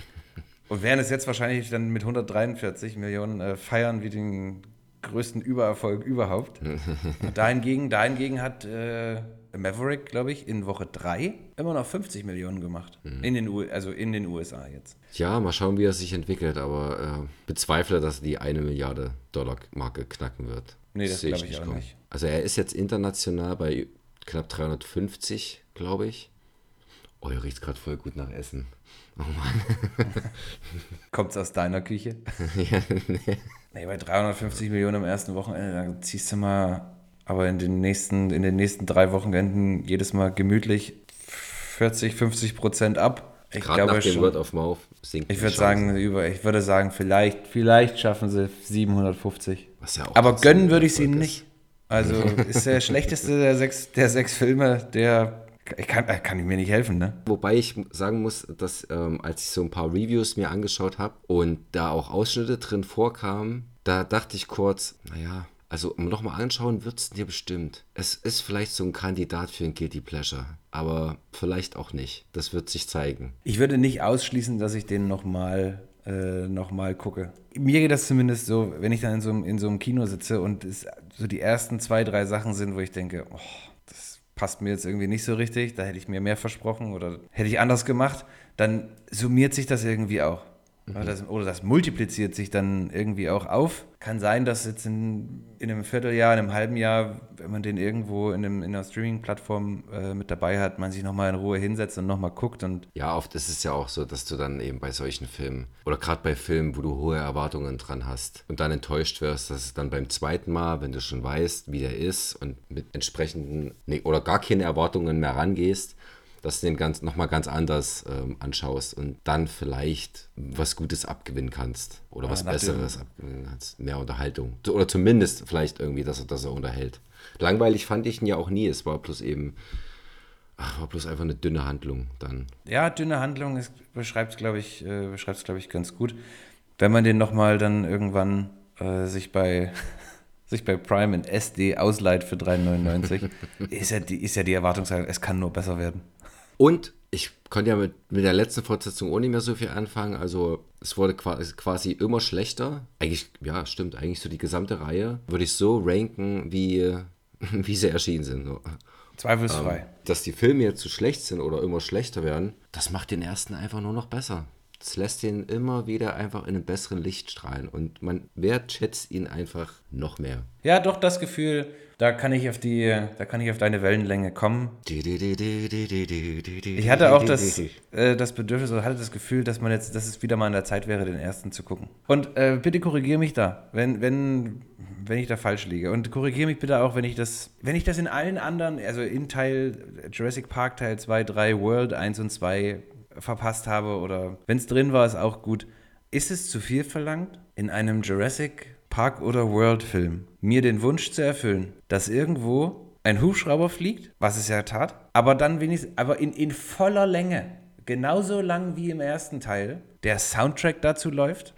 und werden es jetzt wahrscheinlich dann mit 143 Millionen äh, feiern wie den größten Übererfolg überhaupt. Und dahingegen, dahingegen hat äh, Maverick, glaube ich, in Woche 3 immer noch 50 Millionen gemacht. In den U also in den USA jetzt. Ja, mal schauen, wie er sich entwickelt, aber äh, bezweifle, dass er die eine Milliarde Dollar Marke knacken wird. Nee, das sehe glaube ich auch kommen. nicht. Also er ist jetzt international bei knapp 350, glaube ich. Oh, ihr riecht gerade voll gut nach Essen. Oh Mann. Kommt's aus deiner Küche? ja, nee. Nee, bei 350 Millionen am ersten Wochenende, da ziehst du mal, aber in den nächsten, in den nächsten drei Wochenenden jedes Mal gemütlich 40, 50 Prozent ab. Ich Gerade glaube nach dem schon. Word of Mouth sinkt Ich würde sagen, über, ich würde sagen, vielleicht, vielleicht schaffen sie 750. Was ja auch Aber gönnen würde ich es Erfolg ihnen nicht. Also ist der schlechteste der sechs, der sechs Filme, der ich kann, äh, kann ich mir nicht helfen, ne? Wobei ich sagen muss, dass ähm, als ich so ein paar Reviews mir angeschaut habe und da auch Ausschnitte drin vorkamen, da dachte ich kurz, naja, also nochmal anschauen wird es dir bestimmt. Es ist vielleicht so ein Kandidat für ein Guilty Pleasure, aber vielleicht auch nicht. Das wird sich zeigen. Ich würde nicht ausschließen, dass ich den nochmal äh, noch mal gucke. Mir geht das zumindest so, wenn ich dann in so, einem- in so einem Kino sitze und es so die ersten zwei, drei Sachen sind, wo ich denke, oh, das passt mir jetzt irgendwie nicht so richtig, da hätte ich mir mehr versprochen oder hätte ich anders gemacht, dann summiert sich das irgendwie auch. Oder das, oder das multipliziert sich dann irgendwie auch auf. Kann sein, dass jetzt in, in einem Vierteljahr, in einem halben Jahr, wenn man den irgendwo in, einem, in einer Streaming-Plattform äh, mit dabei hat, man sich nochmal in Ruhe hinsetzt und nochmal guckt und Ja, oft ist es ja auch so, dass du dann eben bei solchen Filmen oder gerade bei Filmen, wo du hohe Erwartungen dran hast und dann enttäuscht wirst, dass es dann beim zweiten Mal, wenn du schon weißt, wie der ist und mit entsprechenden nee, oder gar keine Erwartungen mehr rangehst, dass du den ganz, nochmal ganz anders ähm, anschaust und dann vielleicht was Gutes abgewinnen kannst oder was nach dem- Besseres abgewinnen kannst. Mehr Unterhaltung. Oder zumindest vielleicht irgendwie, dass er, dass er unterhält. Langweilig fand ich ihn ja auch nie. Es war bloß eben, ach, war bloß einfach eine dünne Handlung dann. Ja, dünne Handlung beschreibt es, glaube ich, äh, beschreibt's, glaub ich, ganz gut. Wenn man den nochmal dann irgendwann äh, sich bei sich bei Prime in SD ausleiht für 3,99, ist, ja die, ist ja die Erwartungshaltung, es kann nur besser werden. Und ich konnte ja mit, mit der letzten Fortsetzung auch nicht mehr so viel anfangen. Also es wurde quasi, quasi immer schlechter. Eigentlich, ja, stimmt, eigentlich so die gesamte Reihe würde ich so ranken, wie, wie sie erschienen sind. So. Zweifelsfrei. Dass die Filme jetzt zu schlecht sind oder immer schlechter werden, das macht den ersten einfach nur noch besser. Das lässt ihn immer wieder einfach in einem besseren Licht strahlen und man wertschätzt ihn einfach noch mehr. Ja, doch das Gefühl, da kann ich auf die, da kann ich auf deine Wellenlänge kommen. Ich hatte auch das, äh, das Bedürfnis oder hatte das Gefühl, dass man jetzt, dass es wieder mal an der Zeit wäre, den ersten zu gucken. Und äh, bitte korrigiere mich da, wenn, wenn, wenn ich da falsch liege. Und korrigiere mich bitte auch, wenn ich das, wenn ich das in allen anderen, also in Teil Jurassic Park Teil 2, 3, World 1 und 2 verpasst habe oder wenn es drin war, ist auch gut. Ist es zu viel verlangt, in einem Jurassic Park oder World Film mir den Wunsch zu erfüllen, dass irgendwo ein Hubschrauber fliegt, was es ja tat, aber dann wenigstens, aber in, in voller Länge, genauso lang wie im ersten Teil, der Soundtrack dazu läuft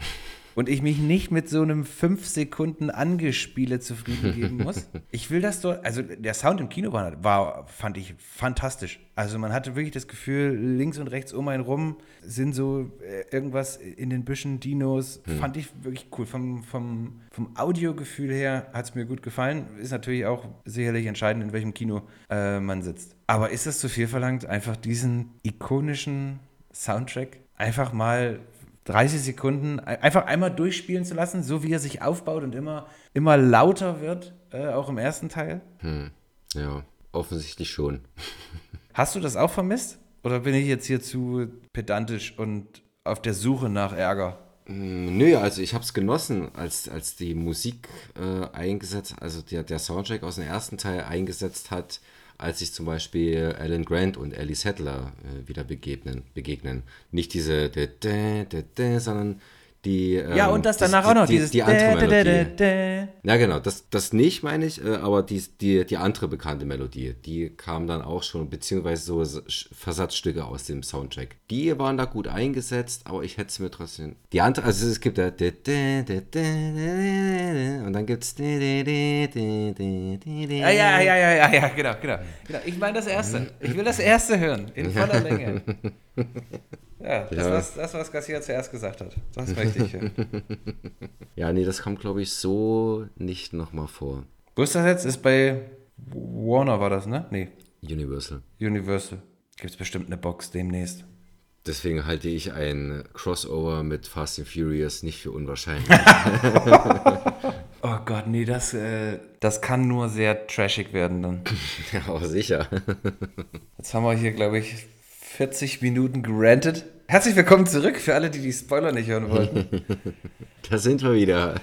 und ich mich nicht mit so einem 5 Sekunden Angespiele zufrieden geben muss. Ich will das doch, also der Sound im Kino war, war, fand ich fantastisch. Also man hatte wirklich das Gefühl, links und rechts um einen rum sind so äh, irgendwas in den Büschen, Dinos, fand ich wirklich cool. Vom, vom, vom Audiogefühl her hat es mir gut gefallen. Ist natürlich auch sicherlich entscheidend, in welchem Kino äh, man sitzt. Aber ist das zu viel verlangt, einfach diesen ikonischen Soundtrack einfach mal 30 Sekunden ein- einfach einmal durchspielen zu lassen, so wie er sich aufbaut und immer, immer lauter wird, äh, auch im ersten Teil. Ja, offensichtlich schon. Hast du das auch vermisst? Oder bin ich jetzt hier zu pedantisch und auf der Suche nach Ärger? Mm, Nö, also ich habe es genossen, als, als die Musik äh, eingesetzt, also der, der Soundtrack aus dem ersten Teil eingesetzt hat, als sich zum Beispiel Alan Grant und Ellie Sattler äh, wieder begegnen, begegnen. Nicht diese, sondern die. ja, ähm, und das danach die, auch noch, die, dieses Die andere Melodie. dä, dä. Ja, genau, das, das nicht, meine ich, äh, aber die, die, die andere bekannte Melodie, die kam dann auch schon, beziehungsweise so Versatzstücke aus dem Soundtrack. Die waren da gut eingesetzt, aber ich hätte es mir trotzdem. Die andere, also es gibt da. Und dann gibt es. Ja, ja, ja, ja, ja, ja, genau, genau. genau. Ich meine das erste. Ich will das erste hören, in voller Länge. Ja, das, Ja. Was, das, was Garcia zuerst gesagt hat. Das möchte ich. hören. Ja, nee, das kommt, glaube ich, so nicht nochmal vor. Jetzt? Ist bei Warner war das, ne? Nee, Universal. Universal. Gibt es bestimmt eine Box demnächst. Deswegen halte ich ein Crossover mit Fast and Furious nicht für unwahrscheinlich. Oh Gott, nee, das, äh, das kann nur sehr trashig werden dann. ja, aber sicher. Jetzt haben wir hier, glaube ich, 40 Minuten gerantet. Herzlich willkommen zurück für alle, die die Spoiler nicht hören wollten. Da sind wir wieder.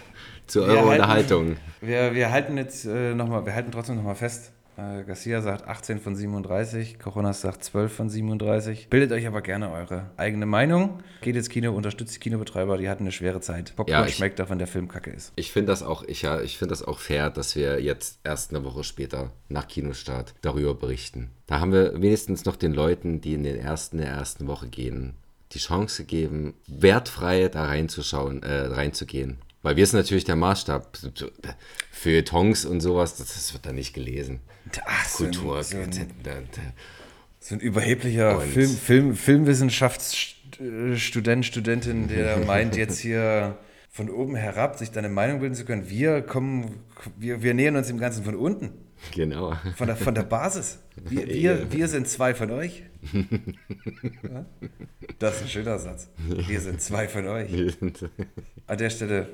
Zu eurer Unterhaltung. Wir, wir halten jetzt äh, nochmal, wir halten trotzdem nochmal fest. Äh, Garcia sagt 18 von 37, Coronas sagt 12 von 37. Bildet euch aber gerne eure eigene Meinung. Geht ins Kino, unterstützt die Kinobetreiber, die hatten eine schwere Zeit. Popcorn Ja, ich- schmeckt auch, wenn der Film kacke ist. Ich finde das auch, ich, ja, ich finde das auch fair, dass wir jetzt erst eine Woche später nach Kinostart darüber berichten. Da haben wir wenigstens noch den Leuten, die in den ersten der ersten Woche gehen, die Chance gegeben, wertfrei da reinzuschauen, äh, reinzugehen. Weil wir sind natürlich der Maßstab für Tongs und sowas, das, das wird da nicht gelesen. Ach, so ein- Kultur, so ein, so ein überheblicher Film, Film, Filmwissenschaftsstudent, Studentin, der meint jetzt hier von oben herab sich deine Meinung bilden zu können. Wir kommen, wir, wir nähern uns dem Ganzen von unten. genau. Von der, von der Basis. Wir, wir, wir sind zwei von euch. Das ist ein schöner Satz. Wir sind zwei von euch. An der Stelle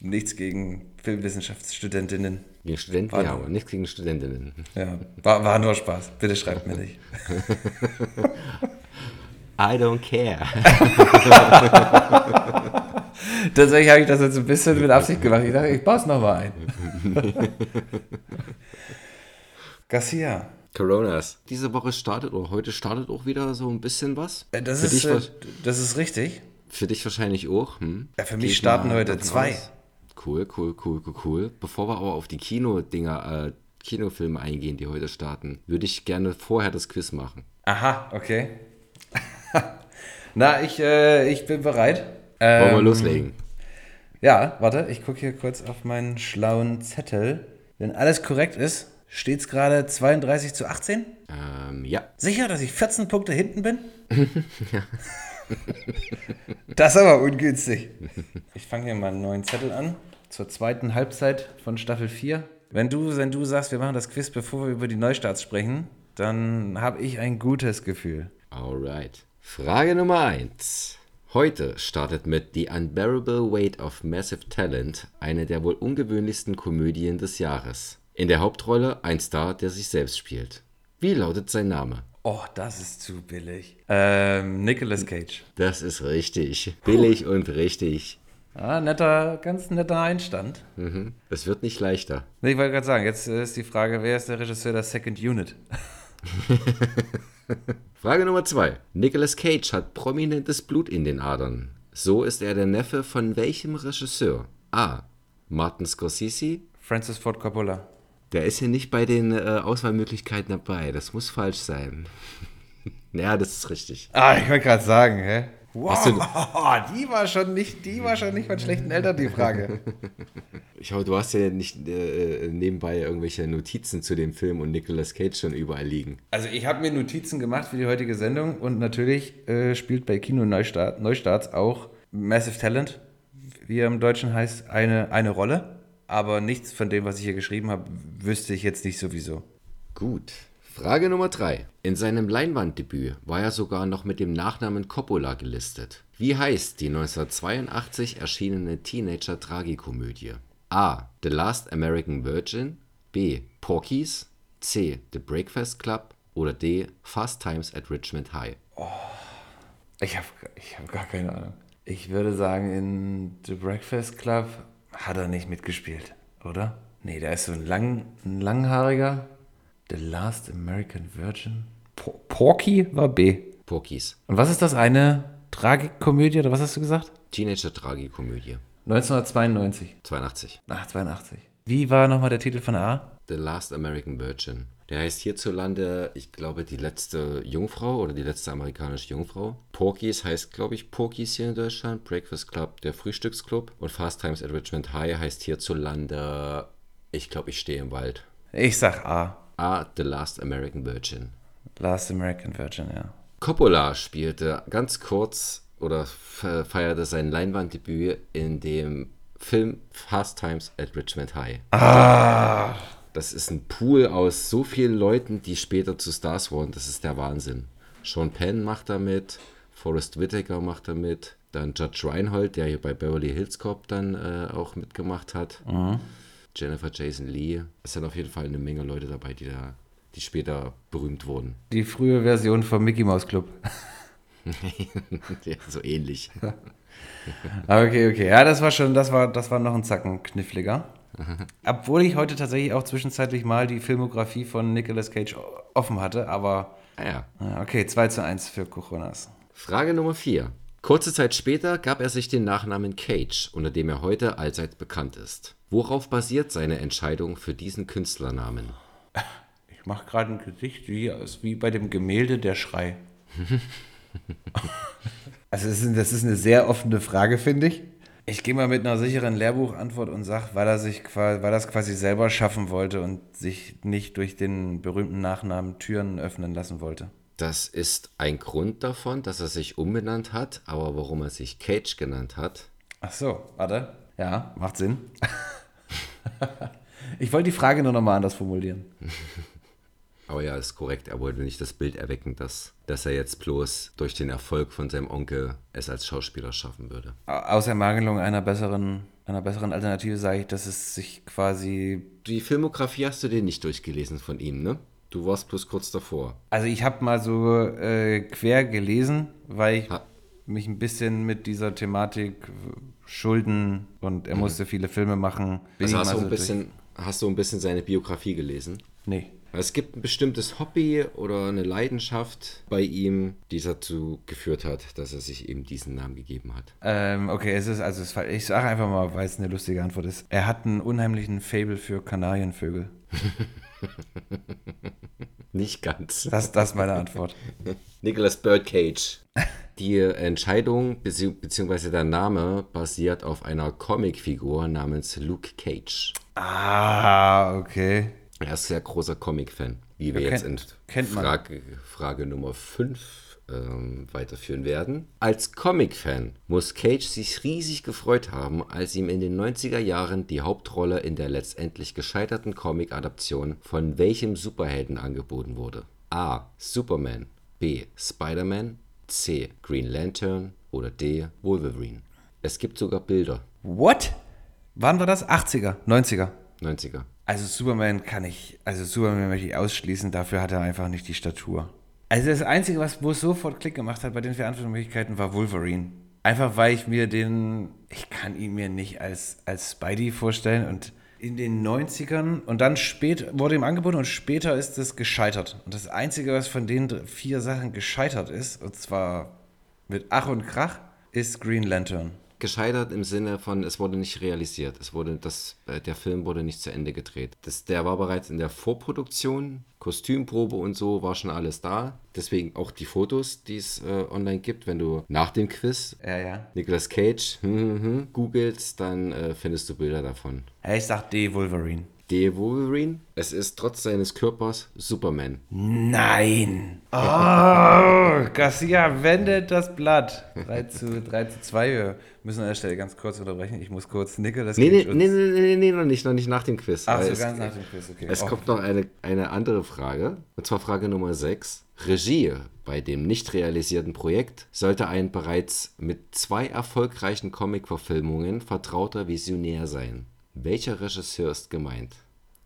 nichts gegen Filmwissenschaftsstudentinnen. Gegen Studenten, War ja, nur- aber nichts gegen Studentinnen. Ja, war, war nur Spaß. Bitte schreibt mir nicht. I don't care. Tatsächlich habe ich das jetzt ein bisschen mit Absicht gemacht. Ich dachte, ich baue es nochmal ein. Garcia. Coronas. Diese Woche startet oder heute startet auch wieder so ein bisschen was. Äh, Das für, ist, dich, äh, das ist richtig. für dich wahrscheinlich auch. Hm? Ja, für mich Geht starten heute zwei. aus. Cool, cool, cool, cool, cool. Bevor wir aber auf die Kinodinger, äh, Kinofilme eingehen, die heute starten, würde ich gerne vorher das Quiz machen. Aha, okay. Na, ich, äh, ich bin bereit. Wollen wir Ähm, loslegen? Ja, warte, ich gucke hier kurz auf meinen schlauen Zettel. Wenn alles korrekt ist, steht es gerade 32 zu 18? Ähm, ja. Sicher, dass ich 14 Punkte hinten bin? das ist aber ungünstig. Ich fange hier mal einen neuen Zettel an. Zur zweiten Halbzeit von Staffel 4. Wenn du, wenn du sagst, wir machen das Quiz, bevor wir über die Neustarts sprechen, dann habe ich ein gutes Gefühl. Alright. Frage Nummer 1. Heute startet mit The Unbearable Weight of Massive Talent eine der wohl ungewöhnlichsten Komödien des Jahres. In der Hauptrolle ein Star, der sich selbst spielt. Wie lautet sein Name? Oh, das ist zu billig. Ähm, Nicolas Cage. Das ist richtig. Billig und richtig. Ah, netter, ganz netter Einstand. Mhm. Es wird nicht leichter. Nee, Ich wollte gerade sagen, jetzt ist die Frage, wer ist der Regisseur der Second Unit? Frage Nummer 2. Nicolas Cage hat prominentes Blut in den Adern. So ist er der Neffe von welchem Regisseur? A. Martin Scorsese. Francis Ford Coppola. Der ist hier nicht bei den äh, Auswahlmöglichkeiten dabei. Das muss falsch sein. ja, das ist richtig. Ah, ich wollte gerade sagen, hä? Wow, die war schon nicht, die war schon nicht von schlechten Eltern, die Frage. Ich hoffe, du hast ja nicht äh, nebenbei irgendwelche Notizen zu dem Film und Nicolas Cage schon überall liegen. Also ich habe mir Notizen gemacht für die heutige Sendung und natürlich äh, spielt bei Kino Neustart, Neustarts auch Massive Talent, wie er im Deutschen heißt, eine, eine Rolle. Aber nichts von dem, was ich hier geschrieben habe, wüsste ich jetzt nicht sowieso. Gut. Frage Nummer 3. In seinem Leinwanddebüt war er sogar noch mit dem Nachnamen Coppola gelistet. Wie heißt die 1982 erschienene Teenager-Tragikomödie? A. The Last American Virgin. B. Porky's. C. The Breakfast Club. Oder D. Fast Times at Richmond High. Ich habe ich hab gar keine Ahnung. Ich würde sagen, in The Breakfast Club hat er nicht mitgespielt, oder? Nee, der ist so ein, lang, ein langhaariger. The Last American Virgin. Po Porky war B. Porky's. Und was ist das? Eine Tragikkomödie oder was hast du gesagt? Teenager-Tragikomödie. 1992. 82. Ach, 82. Wie war nochmal der Titel von A? The Last American Virgin. Der heißt hierzulande, ich glaube, die letzte Jungfrau oder die letzte amerikanische Jungfrau. Porky's heißt, glaube ich, Porky's hier in Deutschland. Breakfast Club, der Frühstücksclub. Und Fast Times at Richmond High heißt hierzulande, ich glaube, ich stehe im Wald. Ich sag A. A. The Last American Virgin. Last American Virgin, ja. Coppola spielte ganz kurz oder feierte sein Leinwanddebüt in dem Film Fast Times at Richmond High. Ah. Das ist ein Pool aus so vielen Leuten, die später zu Stars wurden. Das ist der Wahnsinn. Sean Penn macht da mit, Forrest Whitaker macht da mit, dann Judge Reinhold, der hier bei Beverly Hills Cop dann äh, auch mitgemacht hat. Mhm. Jennifer Jason Lee. Es sind auf jeden Fall eine Menge Leute dabei, die da, die später berühmt wurden. Die frühe Version vom Mickey Mouse Club. ja, so ähnlich. okay, okay. Ja, das war schon, das war, das war noch ein Zacken kniffliger. Obwohl ich heute tatsächlich auch zwischenzeitlich mal die Filmografie von Nicolas Cage offen hatte, aber. Ah ja. Okay, 2 zu 1 für Cochonas. Frage Nummer 4. Kurze Zeit später gab er sich den Nachnamen Cage, unter dem er heute allseits bekannt ist. Worauf basiert seine Entscheidung für diesen Künstlernamen? Ich mache gerade ein Gesicht wie, wie bei dem Gemälde Der Schrei. also das ist, das ist eine sehr offene Frage, finde ich. Ich gehe mal mit einer sicheren Lehrbuchantwort und sage, weil er sich weil er das quasi selber schaffen wollte und sich nicht durch den berühmten Nachnamen Türen öffnen lassen wollte. Das ist ein Grund davon, dass er sich umbenannt hat, aber warum er sich Cage genannt hat. Ach so, warte. Ja, macht Sinn. ich wollte die Frage nur nochmal anders formulieren. Aber ja, ist korrekt. Er wollte nicht das Bild erwecken, dass, dass er jetzt bloß durch den Erfolg von seinem Onkel es als Schauspieler schaffen würde. Aus Ermangelung einer besseren, einer besseren Alternative sage ich, dass es sich quasi. Die Filmografie hast du dir nicht durchgelesen von ihm, ne? Du warst bloß kurz davor. Also ich habe mal so äh, quer gelesen, weil ich ha. mich ein bisschen mit dieser Thematik Schulden und er mhm. musste viele Filme machen. Also hast du, ein bisschen, hast du ein bisschen seine Biografie gelesen? Nee. Es gibt ein bestimmtes Hobby oder eine Leidenschaft bei ihm, die dazu geführt hat, dass er sich eben diesen Namen gegeben hat. Ähm, okay, es ist also ich sage einfach mal, weil es eine lustige Antwort ist. Er hat einen unheimlichen Fable für Kanarienvögel. Nicht ganz. Das, das ist meine Antwort. Nicholas Birdcage. Die Entscheidung bzw. der Name basiert auf einer Comicfigur namens Luke Cage. Ah, okay. Er ist sehr großer Comic-Fan, wie wir ja, jetzt in Frage, Frage Nummer 5 ähm, weiterführen werden. Als Comic-Fan muss Cage sich riesig gefreut haben, als ihm in den 90er Jahren die Hauptrolle in der letztendlich gescheiterten Comic-Adaption von welchem Superhelden angeboten wurde. A. Superman, B. Spider-Man, C. Green Lantern oder D. Wolverine. Es gibt sogar Bilder. What? Wann war das? 80er? 90er? 90er. Also Superman kann ich, also Superman möchte ich ausschließen, dafür hat er einfach nicht die Statur. Also das Einzige, was wo sofort Klick gemacht hat bei den vier Antwortmöglichkeiten, war Wolverine. Einfach weil ich mir den, ich kann ihn mir nicht als, als Spidey vorstellen und in den 90ern und dann spät wurde ihm angeboten und später ist es gescheitert. Und das Einzige, was von den vier Sachen gescheitert ist, und zwar mit Ach und Krach, ist Green Lantern gescheitert im Sinne von, es wurde nicht realisiert. Es wurde, das, äh, der Film wurde nicht zu Ende gedreht. Das, der war bereits in der Vorproduktion, Kostümprobe und so war schon alles da. Deswegen auch die Fotos, die es äh, online gibt, wenn du nach dem Quiz ja, ja. Nicolas Cage hm, hm, hm, googelst, dann äh, findest du Bilder davon. ich sag D. Wolverine. D. Wolverine. Es ist trotz seines Körpers Superman. Nein. Oh, Garcia wendet das Blatt. 3 zu, 3 zu 2. Wir müssen an der Stelle ganz kurz unterbrechen. Ich muss kurz Nicolas nee, nee, nee, nee, nee, nee, noch nicht, noch nicht nach dem Quiz. Ach so, ganz nach dem Quiz, okay. Es oh. kommt noch eine, eine andere Frage. Und zwar Frage Nummer 6. Regie bei dem nicht realisierten Projekt sollte ein bereits mit zwei erfolgreichen Comic-Verfilmungen vertrauter Visionär sein. Welcher Regisseur ist gemeint?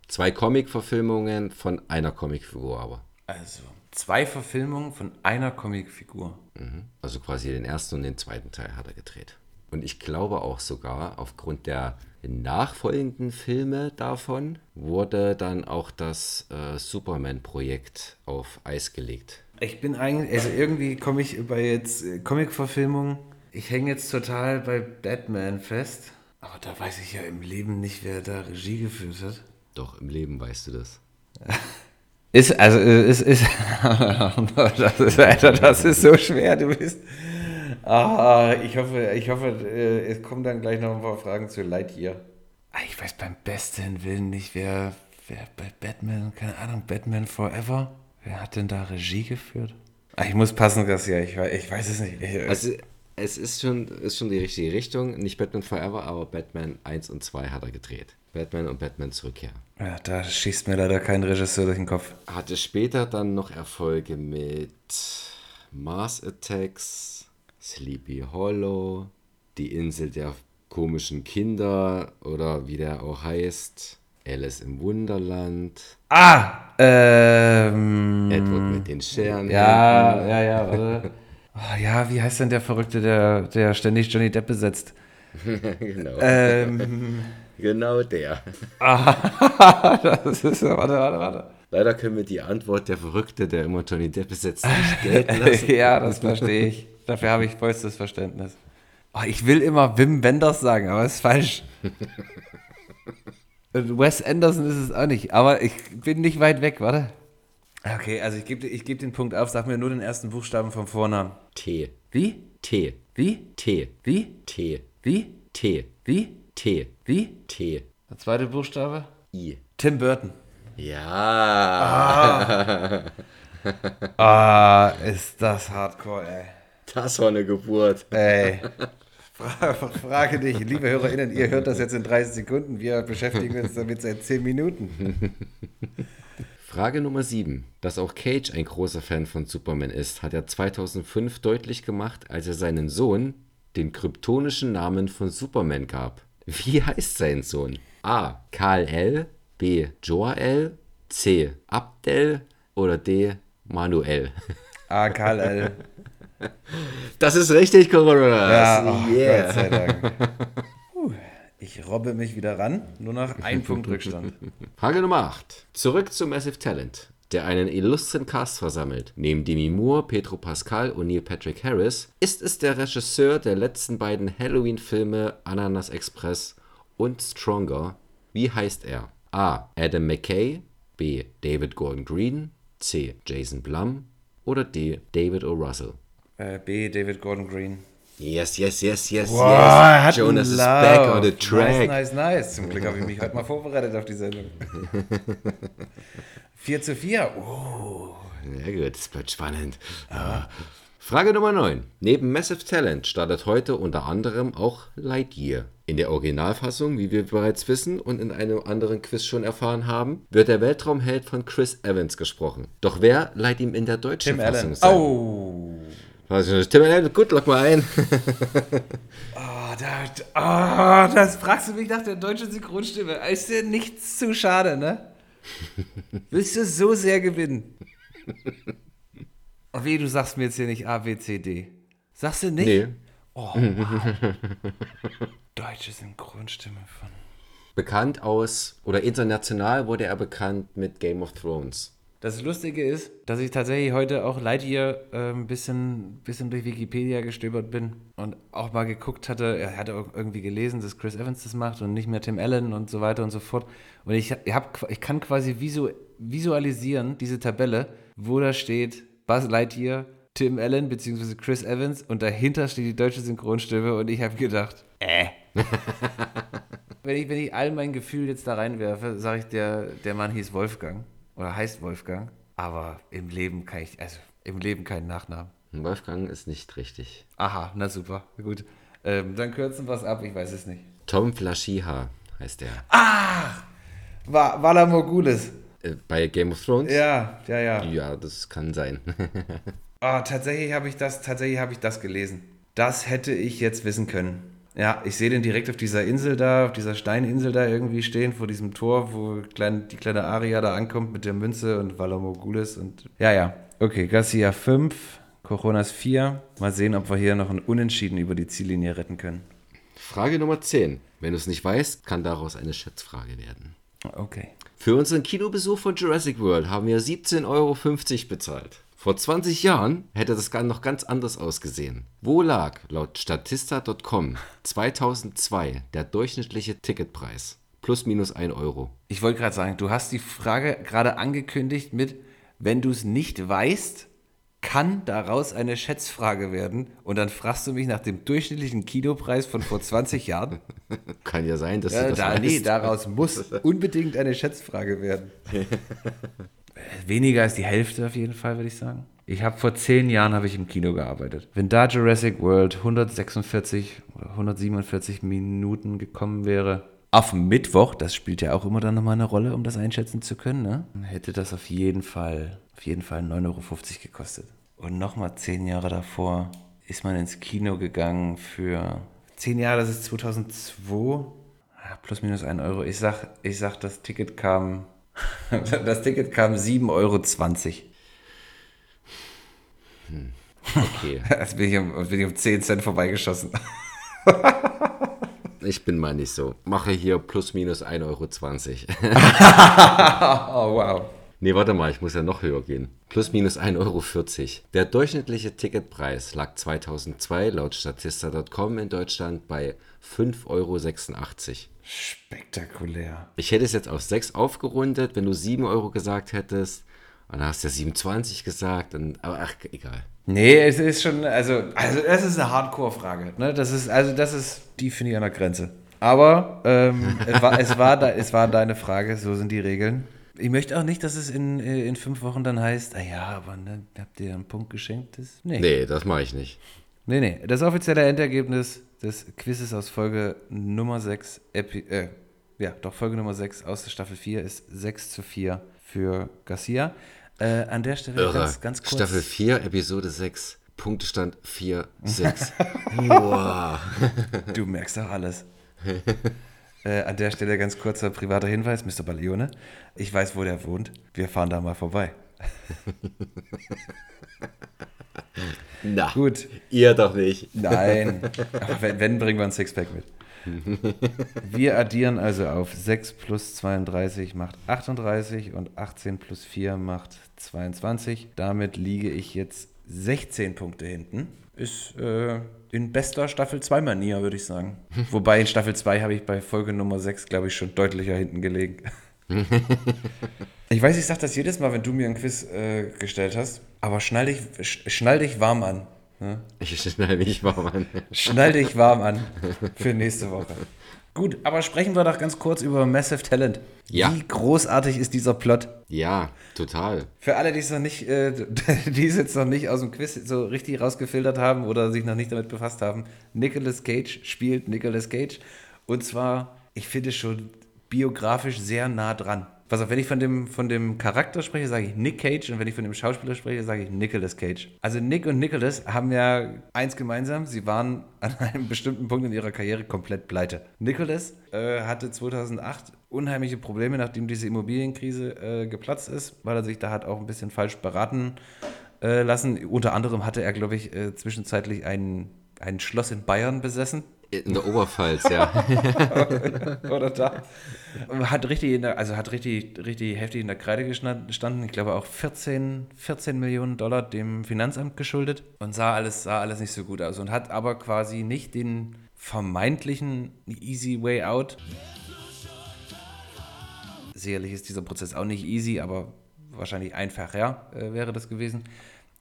Zwei Comic-Verfilmungen von einer Comicfigur aber. Also, zwei Verfilmungen von einer Comicfigur. Mhm. Also quasi den ersten und den zweiten Teil hat er gedreht. Und ich glaube auch sogar, aufgrund der nachfolgenden Filme davon wurde dann auch das äh, Superman-Projekt auf Eis gelegt. Ich bin eigentlich, also irgendwie komme ich bei jetzt äh, Comic-Verfilmungen, ich hänge jetzt total bei Batman fest. Aber da weiß ich ja im Leben nicht, wer da Regie geführt hat. Doch, im Leben weißt du das. Ist, also, ist, ist, das ist, Alter, das ist so schwer, du bist. Ah, ich hoffe, ich hoffe, äh, es kommen dann gleich noch ein paar Fragen zu Lightyear. Ah, ich weiß beim besten Willen nicht, wer, wer bei Batman, keine Ahnung, Batman Forever, wer hat denn da Regie geführt? Ah, Ich muss passen, Garcia. Ich, ich weiß es nicht. Ich, Also, es ist schon, ist schon die richtige Richtung. Nicht Batman Forever, aber Batman 1 und 2 hat er gedreht. Batman und Batman Zurückkehr. ja, da schießt mir leider kein Regisseur durch den Kopf. Hatte später dann noch Erfolge mit Mars Attacks, Sleepy Hollow, Die Insel der komischen Kinder oder wie der auch heißt, Alice im Wunderland, Ah! Ähm. Edward mit den Scheren. Ja, ja, ja, warte. Oh, ja, wie heißt denn der Verrückte, der, der ständig Johnny Depp besetzt? genau. Ähm. genau der. das ist, warte, warte, warte. Leider können wir die Antwort der Verrückte, der immer Johnny Depp besetzt, nicht gelten lassen. ja, das verstehe ich. Dafür habe ich vollstes Verständnis. Oh, ich will immer Wim Wenders sagen, aber ist falsch. Wes Anderson ist es auch nicht, aber ich bin nicht weit weg, warte. Okay, also ich gebe ich geb den Punkt auf, sag mir nur den ersten Buchstaben vom Vornamen. T, Wie? T, Wie? T, Wie? T, Wie? T, Wie? T, Wie? T, Der zweite Buchstabe? I. Tim Burton. Ja, Ah, ist das Hardcore, ey. das war eine Geburt. Ey. Fra- Frage dich, liebe HörerInnen, ihr hört das jetzt in 30 Sekunden. Wir beschäftigen uns damit seit 10 Minuten. Frage Nummer 7. Dass auch Cage ein großer Fan von Superman ist, hat er 2005 deutlich gemacht, als er seinen Sohn den kryptonischen Namen von Superman gab. Wie heißt sein Sohn? A. Karl L. B. Joel. C. Abdel. Oder D. Manuel. Ah, Karl L. Das ist richtig, Corona. Ja, oh, Gott sei Dank. Ich robbe mich wieder ran. Nur noch ein Punkt Rückstand. Frage Nummer 8. Zurück zu Massive Talent, der einen illustren Cast versammelt. Neben Demi Moore, Pedro Pascal und Neil Patrick Harris ist es der Regisseur der letzten beiden Halloween-Filme Ananas Express und Stronger. Wie heißt er? A. Adam McKay, B. David Gordon Green, C. Jason Blum oder D. David O. Russell. Äh, B. David Gordon Green. Yes, yes, yes, yes, Wow, hat Jonas is back on the track. Nice, nice, nice. Zum Glück habe ich mich heute mal vorbereitet auf die Sendung. 4 zu 4. Oh. Ja gut, es bleibt spannend. Ah. Frage Nummer 9. Neben Massive Talent startet heute unter anderem auch Lightyear. In der Originalfassung, wie wir bereits wissen und in einem anderen Quiz schon erfahren haben, wird der Weltraumheld von Chris Evans gesprochen. Doch wer leiht ihm in der deutschen Tim Fassung Allen. sein? Oh. Gut, lock mal ein. Oh, da, oh, das fragst du mich nach der deutschen Synchronstimme. Ist dir nichts zu schade, ne? Willst du so sehr gewinnen? Oh, wie, du sagst mir jetzt hier nicht A, B, C, D. Sagst du nicht? nee. Oh, wow. Deutsche Synchronstimme von. Bekannt aus, oder international wurde er bekannt mit Game of Thrones. Das Lustige ist, dass ich tatsächlich heute auch Lightyear äh, ein bisschen, bisschen durch Wikipedia gestöbert bin und auch mal geguckt hatte, er hatte irgendwie gelesen, dass Chris Evans das macht und nicht mehr Tim Allen und so weiter und so fort. Und ich, ich, hab, ich kann quasi visu, visualisieren, diese Tabelle, wo da steht Buzz Lightyear, Tim Allen bzw. Chris Evans und dahinter steht die deutsche Synchronstimme und ich habe gedacht, äh. wenn, ich, wenn ich all mein Gefühl jetzt da reinwerfe, sage ich, der, der Mann hieß Wolfgang oder heißt Wolfgang, aber im Leben kann ich, also im Leben keinen Nachnamen. Wolfgang ist nicht richtig. Aha, na super, gut. Ähm, dann kürzen wir es ab, ich weiß es nicht. Tom Flaschiha heißt er. War Vala Morgulis. Äh, Bei Game of Thrones? Ja, ja, ja. Ja, das kann sein. Ah, tatsächlich habe ich das, tatsächlich habe ich das gelesen. Das hätte ich jetzt wissen können. Ja, ich sehe den direkt auf dieser Insel da, auf dieser Steininsel da irgendwie stehen, vor diesem Tor, wo klein, die kleine Aria da ankommt mit der Münze und Valamogulis und. Ja, ja. Okay, Garcia 5, Coronas 4. Mal sehen, ob wir hier noch ein Unentschieden über die Ziellinie retten können. Frage Nummer 10. Wenn du es nicht weißt, kann daraus eine Schätzfrage werden. Okay. Für unseren Kinobesuch von Jurassic World haben wir 17,50 Euro bezahlt. Vor 20 Jahren hätte das noch ganz anders ausgesehen. Wo lag laut Statista.com 2002 der durchschnittliche Ticketpreis? Plus minus 1 Euro. Ich wollte gerade sagen, du hast die Frage gerade angekündigt mit, wenn du es nicht weißt, kann daraus eine Schätzfrage werden. Und dann fragst du mich nach dem durchschnittlichen Kinopreis von vor 20 Jahren. Kann ja sein, dass Ja, du das da, weißt. nee, daraus muss unbedingt eine Schätzfrage werden. Weniger als die Hälfte auf jeden Fall, würde ich sagen. Ich habe vor zehn Jahren habe ich im Kino gearbeitet. Wenn da Jurassic World 146 oder 147 Minuten gekommen wäre, auf Mittwoch, das spielt ja auch immer dann nochmal eine Rolle, um das einschätzen zu können, ne? hätte das auf jeden Fall, auf jeden Fall 9,50 Euro gekostet. Und nochmal zehn Jahre davor ist man ins Kino gegangen für zehn Jahre, das ist 2002, plus minus 1 Euro. Ich sag, ich sag, das Ticket kam, das Ticket kam 7,20 Euro. Hm. Okay. Jetzt bin ich um, bin ich um 10 Cent vorbeigeschossen. Ich bin mal nicht so. Mache hier plus minus 1,20 Euro. oh, wow. Nee, warte mal, ich muss ja noch höher gehen. Plus minus 1,40 Euro. Der durchschnittliche Ticketpreis lag 2002 laut Statista.com in Deutschland bei 5,86 Euro. Spektakulär. Ich hätte es jetzt auf 6 aufgerundet, wenn du 7 Euro gesagt hättest. Und dann hast du ja 27 gesagt. Und, aber ach, egal. Nee, es ist schon, also, also das ist eine Hardcore-Frage. Ne? Das ist, also das ist, die finde ich an der Grenze. Aber ähm, es, war, es, war es war deine Frage, so sind die Regeln. Ich möchte auch nicht, dass es in, in fünf Wochen dann heißt, ah ja, aber ne, habt ihr einen Punkt geschenkt? Das, nee. nee, das mache ich nicht. Nee, nee. Das offizielle Endergebnis des Quizzes aus Folge Nummer 6, Epi äh, ja, doch Folge Nummer 6 aus der Staffel 4 ist 6 zu 4 für Garcia. Äh, an der Stelle Irre. ganz, ganz kurz. Staffel 4, Episode 6. Punktestand 4, 6. wow. Du merkst doch alles. äh, an der Stelle ganz kurzer privater Hinweis, Mr. Baglione. Ich weiß, wo der wohnt. Wir fahren da mal vorbei. Na, gut. Ihr doch nicht. Nein. Aber wenn, wenn bringen wir ein Sixpack mit. Wir addieren also auf 6 plus 32 macht 38 und 18 plus 4 macht 22. Damit liege ich jetzt 16 Punkte hinten. Ist äh, in bester Staffel 2 Manier, würde ich sagen. Wobei in Staffel 2 habe ich bei Folge Nummer 6, glaube ich, schon deutlicher hinten gelegen. ich weiß, ich sage das jedes Mal, wenn du mir ein Quiz äh, gestellt hast, aber schnall dich, schnall dich warm an. Ne? Ich schnall mich warm an. Schnall dich warm an für nächste Woche. Gut, aber sprechen wir doch ganz kurz über Massive Talent. Ja. Wie großartig ist dieser Plot? Ja, total. Für alle, die es noch nicht, äh, die es jetzt noch nicht aus dem Quiz so richtig rausgefiltert haben oder sich noch nicht damit befasst haben, Nicolas Cage spielt Nicolas Cage. Und zwar, ich finde schon biografisch sehr nah dran. Pass auf, wenn ich von dem, von dem Charakter spreche, sage ich Nick Cage und wenn ich von dem Schauspieler spreche, sage ich Nicolas Cage. Also Nick und Nicholas haben ja eins gemeinsam, sie waren an einem bestimmten Punkt in ihrer Karriere komplett pleite. Nicholas äh, hatte 2008 unheimliche Probleme, nachdem diese Immobilienkrise äh, geplatzt ist, weil er sich da hat auch ein bisschen falsch beraten äh, lassen. Unter anderem hatte er, glaube ich, äh, zwischenzeitlich ein, ein Schloss in Bayern besessen in der Oberpfalz, ja. Oder da. Hat richtig, der, also hat richtig, richtig heftig in der Kreide gestanden. Ich glaube auch 14, 14 Millionen Dollar dem Finanzamt geschuldet und sah alles, sah alles nicht so gut aus und hat aber quasi nicht den vermeintlichen Easy Way Out. Sicherlich ist dieser Prozess auch nicht easy, aber wahrscheinlich einfacher äh, wäre das gewesen.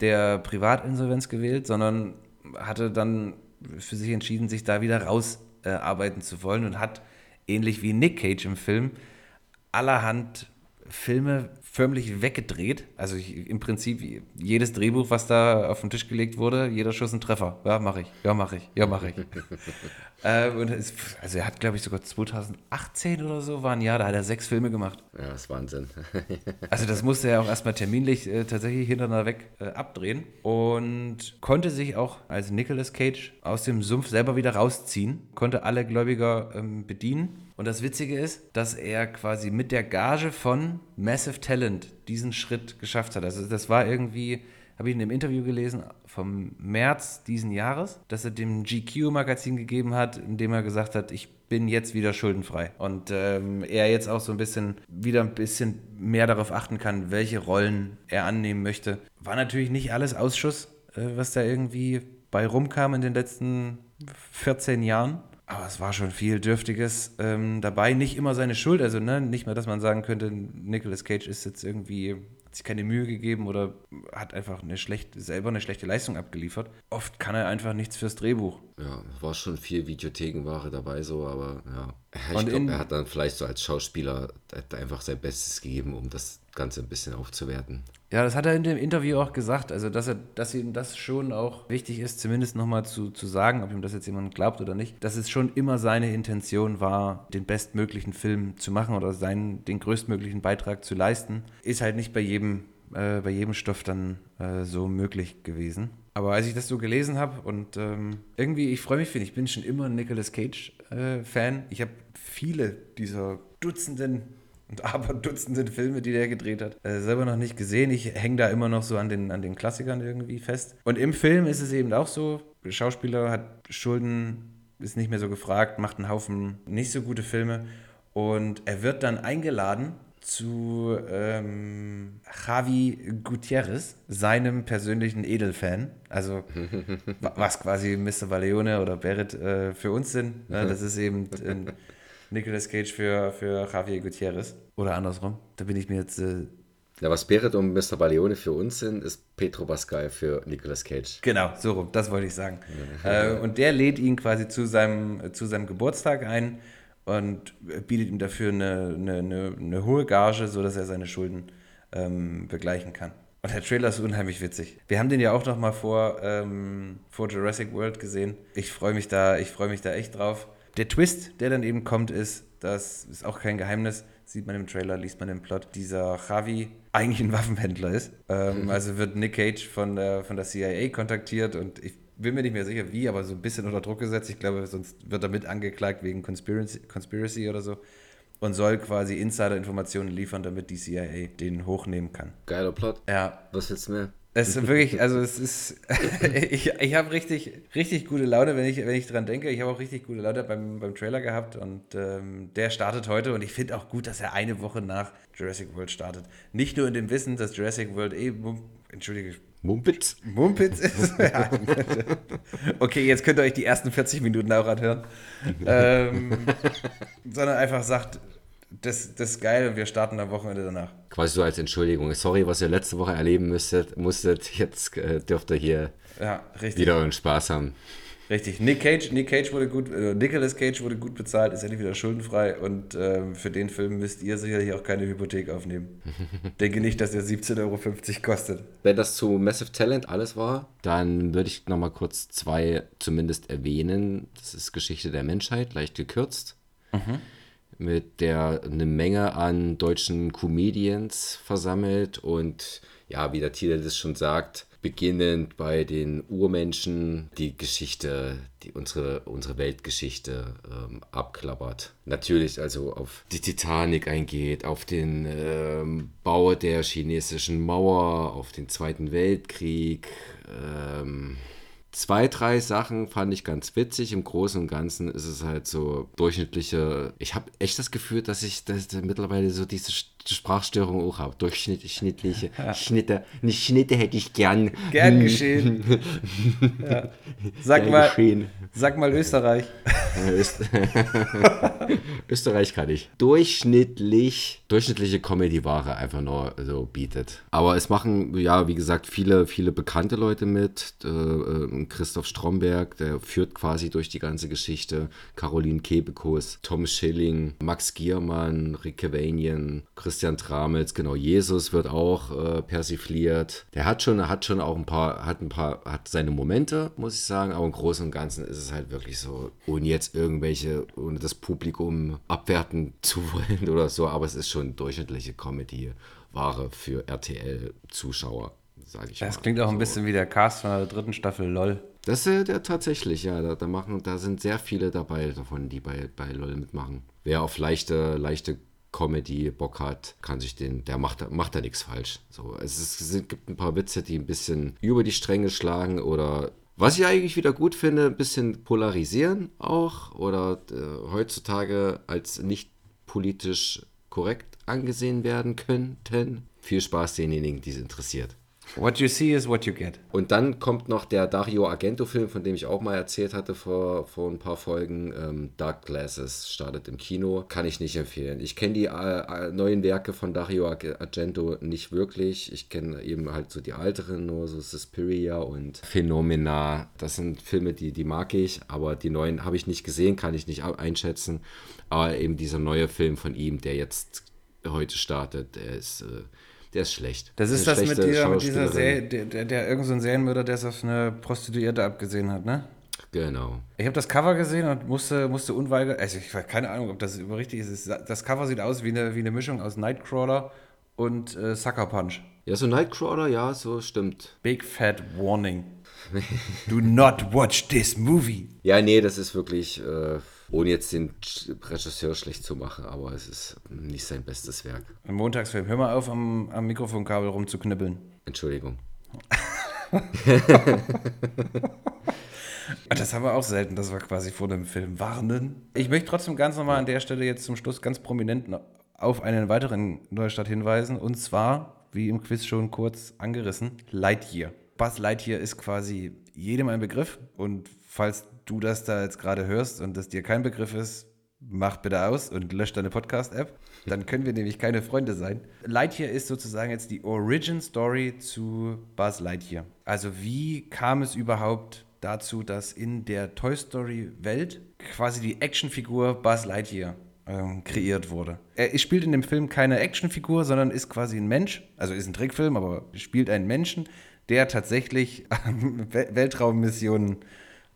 Der Privatinsolvenz gewählt, sondern hatte dann für sich entschieden, sich da wieder rausarbeiten äh, zu wollen und hat, ähnlich wie Nick Cage im Film, allerhand Filme förmlich weggedreht. Also ich, im Prinzip jedes Drehbuch, was da auf den Tisch gelegt wurde, jeder Schuss ein Treffer. Ja, mache ich. Ja, mache ich. Ja, mache ich. äh, und es, also er hat, glaube ich, sogar 2018 oder so, war ein Jahr, da hat er sechs Filme gemacht. Ja, das ist Wahnsinn. also das musste er auch erstmal terminlich äh, tatsächlich hintereinander weg äh, abdrehen und konnte sich auch als Nicolas Cage aus dem Sumpf selber wieder rausziehen, konnte alle Gläubiger ähm, bedienen und das Witzige ist, dass er quasi mit der Gage von Massive Talent diesen Schritt geschafft hat. Also das war irgendwie, habe ich in einem Interview gelesen, vom März diesen Jahres, dass er dem GQ-Magazin gegeben hat, in dem er gesagt hat, ich bin jetzt wieder schuldenfrei. Und ähm, er jetzt auch so ein bisschen, wieder ein bisschen mehr darauf achten kann, welche Rollen er annehmen möchte. War natürlich nicht alles Ausschuss, äh, was da irgendwie bei rumkam in den letzten 14 Jahren. Aber es war schon viel Dürftiges ähm, dabei. Nicht immer seine Schuld. Also ne, nicht mal, dass man sagen könnte, Nicolas Cage ist jetzt irgendwie, sich keine Mühe gegeben oder hat einfach eine schlechte, selber eine schlechte Leistung abgeliefert. Oft kann er einfach nichts fürs Drehbuch. Ja, war schon viel Videothekenware dabei so, aber ja. Ich glaube, er hat dann vielleicht so als Schauspieler einfach sein Bestes gegeben, um das Ganze ein bisschen aufzuwerten. Ja, das hat er in dem Interview auch gesagt, also dass er, dass ihm das schon auch wichtig ist, zumindest nochmal zu, zu sagen, ob ihm das jetzt jemand glaubt oder nicht, dass es schon immer seine Intention war, den bestmöglichen Film zu machen oder seinen, den größtmöglichen Beitrag zu leisten. Ist halt nicht bei jedem, äh, bei jedem Stoff dann äh, so möglich gewesen. Aber als ich das so gelesen habe und ähm, irgendwie, ich freue mich, finde ich bin schon immer ein Nicolas Cage-Fan. Äh, ich habe viele dieser Dutzenden und aber Dutzenden Filme, die der gedreht hat. Äh, selber noch nicht gesehen. Ich hänge da immer noch so an den, an den Klassikern irgendwie fest. Und im Film ist es eben auch so, Schauspieler hat Schulden, ist nicht mehr so gefragt, macht einen Haufen nicht so gute Filme. Und er wird dann eingeladen zu ähm, Javi Gutierrez, seinem persönlichen Edelfan. Also was quasi Mr. Valeone oder Barrett äh, für uns sind. Ne? Das ist eben ein Nicolas Cage für, für Javier Gutierrez. Oder andersrum. Da bin ich mir jetzt. Äh ja, was Beret und Mr. Baleone für uns sind, ist Petro Pascal für Nicolas Cage. Genau, so rum, das wollte ich sagen. Äh, und der lädt ihn quasi zu seinem, zu seinem Geburtstag ein und bietet ihm dafür eine, eine, eine, eine hohe Gage, sodass er seine Schulden ähm, begleichen kann. Und der Trailer ist unheimlich witzig. Wir haben den ja auch noch mal vor, ähm, vor Jurassic World gesehen. Ich freue mich da, ich freue mich da echt drauf. Der Twist, der dann eben kommt, ist, das ist auch kein Geheimnis, sieht man im Trailer, liest man im Plot, dieser Javi eigentlich ein Waffenhändler ist. Ähm, mhm. Also wird Nick Cage von der, von der CIA kontaktiert und ich bin mir nicht mehr sicher wie, aber so ein bisschen unter Druck gesetzt. Ich glaube, sonst wird er mit angeklagt wegen Conspiracy, Conspiracy oder so und soll quasi Insider-Informationen liefern, damit die CIA den hochnehmen kann. Geiler Plot. Ja. Was willst du mehr? Es ist wirklich, also es ist, ich, ich habe richtig, richtig gute Laune, wenn ich, wenn ich dran denke. Ich habe auch richtig gute Laune beim, beim Trailer gehabt und ähm, der startet heute und ich finde auch gut, dass er eine Woche nach Jurassic World startet. Nicht nur in dem Wissen, dass Jurassic World eh, entschuldige, Mumpitz? Mumpitz ist. ja. Okay, jetzt könnt ihr euch die ersten 40 Minuten auch anhören. ähm, sondern einfach sagt, das, das ist geil und wir starten am Wochenende danach. Quasi so als Entschuldigung. Sorry, was ihr letzte Woche erleben müsstet, musstet. Jetzt äh, dürft ihr hier ja, wieder euren Spaß haben. Richtig. Nick Cage, Nick Cage wurde gut, äh, Nicolas Cage wurde gut bezahlt, ist endlich wieder schuldenfrei und äh, für den Film müsst ihr sicherlich auch keine Hypothek aufnehmen. Denke nicht, dass der 17,50 Euro kostet. Wenn das zu Massive Talent alles war, dann würde ich nochmal kurz zwei zumindest erwähnen. Das ist Geschichte der Menschheit, leicht gekürzt. Mhm mit der eine Menge an deutschen Comedians versammelt und ja, wie der Titel das schon sagt, beginnend bei den Urmenschen die Geschichte, die unsere, unsere Weltgeschichte ähm, abklappert. Natürlich also auf die Titanic eingeht, auf den ähm, Bau der chinesischen Mauer, auf den Zweiten Weltkrieg, ähm, zwei, drei Sachen fand ich ganz witzig. Im Großen und Ganzen ist es halt so durchschnittliche. Ich habe echt das Gefühl, dass ich dass mittlerweile so diese Sprachstörung auch habe. Durchschnittliche ja. Schnitte. Nicht Schnitte hätte ich gern. Gern geschehen. ja. Sag gern mal, geschehen. sag mal Österreich. Österreich kann ich. Durchschnittlich, durchschnittliche Comedy-Ware einfach nur so bietet. Aber es machen, ja, wie gesagt, viele, viele bekannte Leute mit. Äh, äh Christoph Stromberg, der führt quasi durch die ganze Geschichte. Caroline Kebekus, Tom Schilling, Max Giermann, Rick Vanian, Christian Tramitz, genau, Jesus wird auch äh, persifliert. Der hat schon, hat schon auch ein paar, hat ein paar, hat seine Momente, muss ich sagen, aber im Großen und Ganzen ist es halt wirklich so, ohne jetzt irgendwelche, ohne das Publikum abwerten zu wollen oder so, aber es ist schon durchschnittliche Comedy-Ware für RTL-Zuschauer sage ich das mal. Das klingt auch ein so. bisschen wie der Cast von der dritten Staffel LOL. Das ist ja tatsächlich, ja. Da, da, machen, da sind sehr viele dabei davon, die bei, bei LOL mitmachen. Wer auf leichte, leichte Comedy Bock hat, kann sich den, der macht, macht da nichts falsch. So, es, ist, es gibt ein paar Witze, die ein bisschen über die Stränge schlagen oder was ich eigentlich wieder gut finde, ein bisschen polarisieren auch oder äh, heutzutage als nicht politisch korrekt angesehen werden könnten. Viel Spaß denjenigen, die es interessiert. What you see is what you get. Und dann kommt noch der Dario Argento-Film, von dem ich auch mal erzählt hatte vor, vor ein paar Folgen. Ähm, Dark Glasses startet im Kino. Kann ich nicht empfehlen. Ich kenne die äh, neuen Werke von Dario Argento nicht wirklich. Ich kenne eben halt so die älteren, nur so Suspiria und Phenomena. Das sind Filme, die, die mag ich, aber die neuen habe ich nicht gesehen, kann ich nicht einschätzen. Aber eben dieser neue Film von ihm, der jetzt heute startet, der ist. Äh, der ist schlecht. Das ist das mit, dir, mit dieser Serie, der, der, der irgendein so Serienmörder, der es auf eine Prostituierte abgesehen hat, ne? Genau. Ich habe das Cover gesehen und musste, musste unweigerlich, also ich habe keine Ahnung, ob das über richtig ist. Das Cover sieht aus wie eine, wie eine Mischung aus Nightcrawler und äh, Sucker Punch. Ja, so Nightcrawler, ja, so stimmt. Big Fat Warning. Do not watch this movie. Ja, nee, das ist wirklich, äh, ohne jetzt den Regisseur schlecht zu machen, aber es ist nicht sein bestes Werk. Ein Montagsfilm. Hör mal auf, am, am Mikrofonkabel rumzuknibbeln. Entschuldigung. Das haben wir auch selten, dass wir quasi vor dem Film warnen. Ich möchte trotzdem ganz nochmal an der Stelle jetzt zum Schluss ganz prominent auf einen weiteren Neustart hinweisen. Und zwar, wie im Quiz schon kurz angerissen, Lightyear. Buzz Lightyear ist quasi jedem ein Begriff. Und falls du das da jetzt gerade hörst und das dir kein Begriff ist, mach bitte aus und lösch deine Podcast-App. Dann können wir nämlich keine Freunde sein. Lightyear ist sozusagen jetzt die Origin-Story zu Buzz Lightyear. Also wie kam es überhaupt dazu, dass in der Toy Story-Welt quasi die Actionfigur Buzz Lightyear ähm, kreiert wurde. Er spielt in dem Film keine Actionfigur, sondern ist quasi ein Mensch, also ist ein Trickfilm, aber spielt einen Menschen, der tatsächlich Weltraummissionen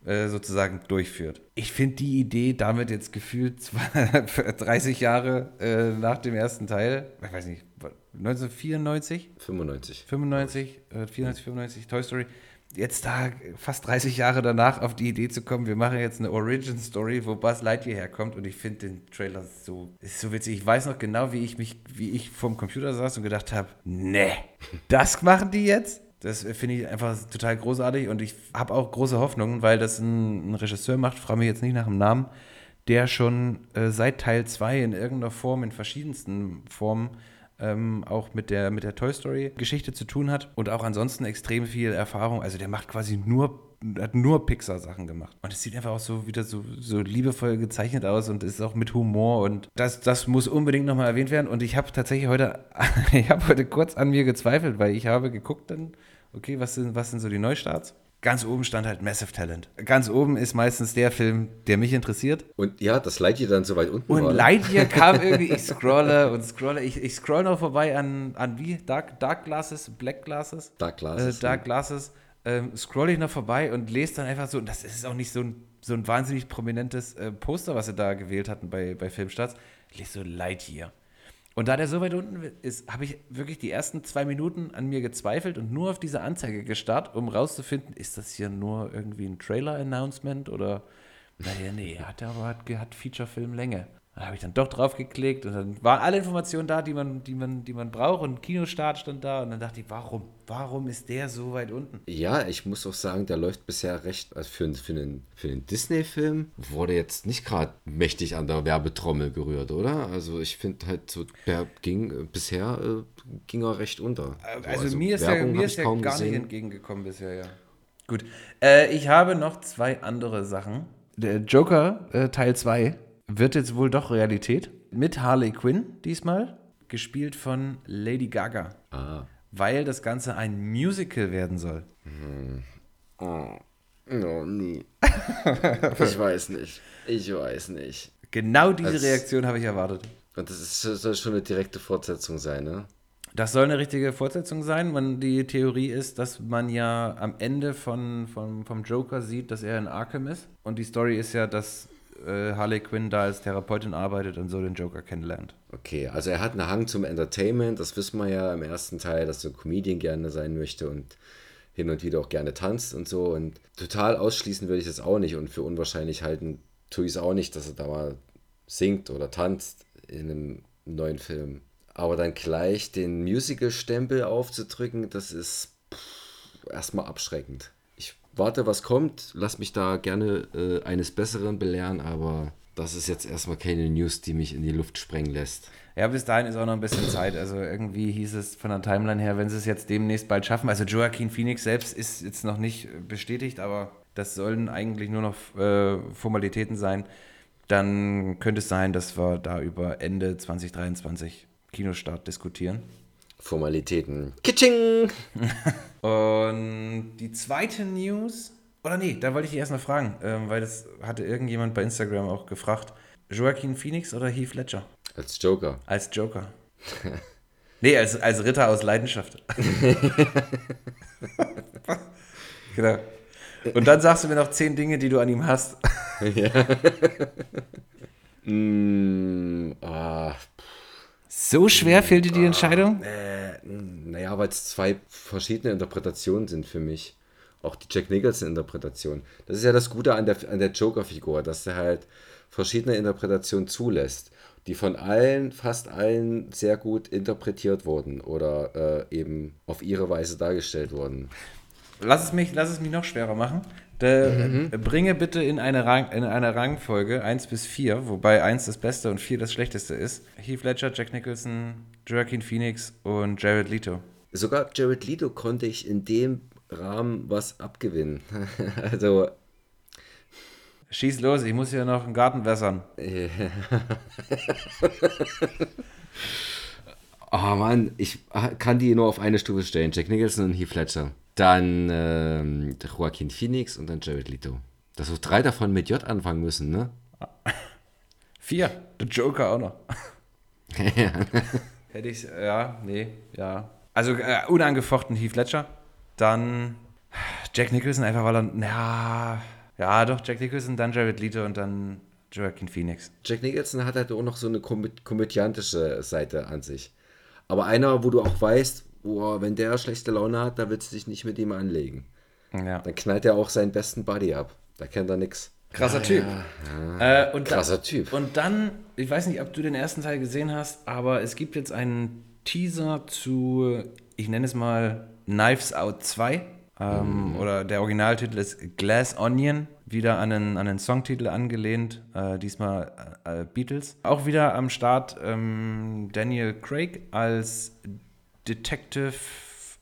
äh, sozusagen durchführt. Ich finde die Idee damit jetzt gefühlt 30 Jahre äh, nach dem ersten Teil, ich weiß nicht, 1994? 95. 95, äh, 94, 95, Toy Story. Jetzt da fast 30 Jahre danach auf die Idee zu kommen, wir machen jetzt eine Origin Story, wo Buzz Lightyear herkommt und ich finde den Trailer so, ist so witzig. Ich weiß noch genau, wie ich mich, wie ich vorm Computer saß und gedacht habe, ne, das machen die jetzt? Das finde ich einfach total großartig und ich habe auch große Hoffnungen, weil das ein, ein Regisseur macht, frage mich jetzt nicht nach dem Namen, der schon äh, seit Teil 2 in irgendeiner Form, in verschiedensten Formen, ähm, auch mit der, mit der Toy Story-Geschichte zu tun hat und auch ansonsten extrem viel Erfahrung. Also der macht quasi nur hat nur Pixar-Sachen gemacht. Und es sieht einfach auch so wieder so, so liebevoll gezeichnet aus und ist auch mit Humor und das, das muss unbedingt nochmal erwähnt werden. Und ich habe tatsächlich heute, ich habe heute kurz an mir gezweifelt, weil ich habe geguckt dann, okay, was sind, was sind so die Neustarts? Ganz oben stand halt Massive Talent. Ganz oben ist meistens der Film, der mich interessiert. Und ja, das Lightyear dann so weit unten Und war. Und Lightyear kam irgendwie, ich scrolle und scrolle, ich, ich scroll noch vorbei an, an wie? Dark, Dark Glasses, Black Glasses? Dark Glasses. Äh, Dark ja. Glasses. Ähm, scroll ich noch vorbei und lese dann einfach so, und das ist auch nicht so ein, so ein wahnsinnig prominentes äh, Poster, was sie da gewählt hatten bei, bei Filmstarts. Ich lese so Lightyear. Und da der so weit unten ist, habe ich wirklich die ersten zwei Minuten an mir gezweifelt und nur auf diese Anzeige gestarrt, um rauszufinden, ist das hier nur irgendwie ein Trailer-Announcement oder, naja, nee, hat aber hat, hat Feature-Film-Länge. Da habe ich dann doch drauf geklickt und dann waren alle Informationen da, die man, die man, die man braucht und Kinostart stand da und dann dachte ich, warum? Warum ist der so weit unten? Ja, ich muss auch sagen, der läuft bisher recht, also für, für einen, für einen Disney-Film wurde jetzt nicht gerade mächtig an der Werbetrommel gerührt, oder? Also ich finde halt so, der ging bisher äh, ging er recht unter. Also, also mir ist Werbung ja, mir ist ja gar gesehen. nicht entgegengekommen bisher, ja. Gut. Äh, ich habe noch zwei andere Sachen. Der Joker äh, Teil 2 wird jetzt wohl doch Realität. Mit Harley Quinn diesmal, gespielt von Lady Gaga. Ah. Weil das Ganze ein Musical werden soll. Hm. Oh. oh, nie. ich weiß nicht. Ich weiß nicht. Genau diese das, Reaktion habe ich erwartet. Und das ist, soll schon eine direkte Fortsetzung sein, ne? Das soll eine richtige Fortsetzung sein. Man, die Theorie ist, dass man ja am Ende von, von, vom Joker sieht, dass er in Arkham ist. Und die Story ist ja, dass äh, Harley Quinn da als Therapeutin arbeitet und so den Joker kennenlernt. Okay, also er hat einen Hang zum Entertainment, das wissen wir ja im ersten Teil, dass er Comedian gerne sein möchte und hin und wieder auch gerne tanzt und so. Und total ausschließen würde ich das auch nicht und für unwahrscheinlich halten tue ich es auch nicht, dass er da mal singt oder tanzt in einem neuen Film. Aber dann gleich den Musical-Stempel aufzudrücken, das ist pff, erstmal abschreckend warte, was kommt. Lass mich da gerne äh, eines Besseren belehren, aber das ist jetzt erstmal keine News, die mich in die Luft sprengen lässt. Ja, bis dahin ist auch noch ein bisschen Zeit. Also irgendwie hieß es von der Timeline her, wenn sie es jetzt demnächst bald schaffen. Also Joaquin Phoenix selbst ist jetzt noch nicht bestätigt, aber das sollen eigentlich nur noch äh, Formalitäten sein. Dann könnte es sein, dass wir da über Ende 2023 Kinostart diskutieren. Formalitäten. Kitching! Und die zweite News, oder nee, da wollte ich dich erst mal fragen, ähm, weil das hatte irgendjemand bei Instagram auch gefragt. Joaquin Phoenix oder Heath Ledger? Als Joker. Als Joker. nee, als, als Ritter aus Leidenschaft. genau. Und dann sagst du mir noch zehn Dinge, die du an ihm hast. ja. mm, ah. So schwer fehlt dir die Entscheidung? Äh, naja, weil es zwei verschiedene Interpretationen sind für mich. Auch die Jack Nicholson-Interpretation. Das ist ja das Gute an der, an der Joker-Figur, dass er halt verschiedene Interpretationen zulässt, die von allen, fast allen sehr gut interpretiert wurden oder äh, eben auf ihre Weise dargestellt wurden. Lass es mich, lass es mich noch schwerer machen. De, mhm. Bringe bitte in eine, Rang, in eine Rangfolge 1 bis 4, wobei 1 das Beste und 4 das Schlechteste ist. Heath Ledger, Jack Nicholson, Joaquin Phoenix und Jared Leto. Sogar Jared Leto konnte ich in dem Rahmen was abgewinnen. also. Schieß los, ich muss hier noch einen Garten wässern. oh Mann, ich kann die nur auf eine Stufe stellen. Jack Nicholson und Heath Ledger. Dann ähm, Joaquin Phoenix und dann Jared Leto. Dass wir drei davon mit J anfangen müssen, ne? Vier. Der Joker auch noch. Hätte ich, ja, nee, ja. Also äh, unangefochten Heath Ledger. Dann Jack Nicholson, einfach weil er, ja, ja, doch, Jack Nicholson, dann Jared Leto und dann Joaquin Phoenix. Jack Nicholson hat halt auch noch so eine komödiantische Seite an sich. Aber einer, wo du auch weißt, boah, wenn der schlechte Laune hat, da willst du dich nicht mit ihm anlegen. Ja. Dann knallt er auch seinen besten Buddy ab. Da kennt er nichts. Krasser Typ. Ja, äh, krasser Typ. Und dann, ich weiß nicht, ob du den ersten Teil gesehen hast, aber es gibt jetzt einen Teaser zu, ich nenne es mal Knives Out 2. Ähm, mhm. Oder der Originaltitel ist Glass Onion, wieder an einen, an einen Songtitel angelehnt, äh, diesmal äh, Beatles. Auch wieder am Start ähm, Daniel Craig als Detective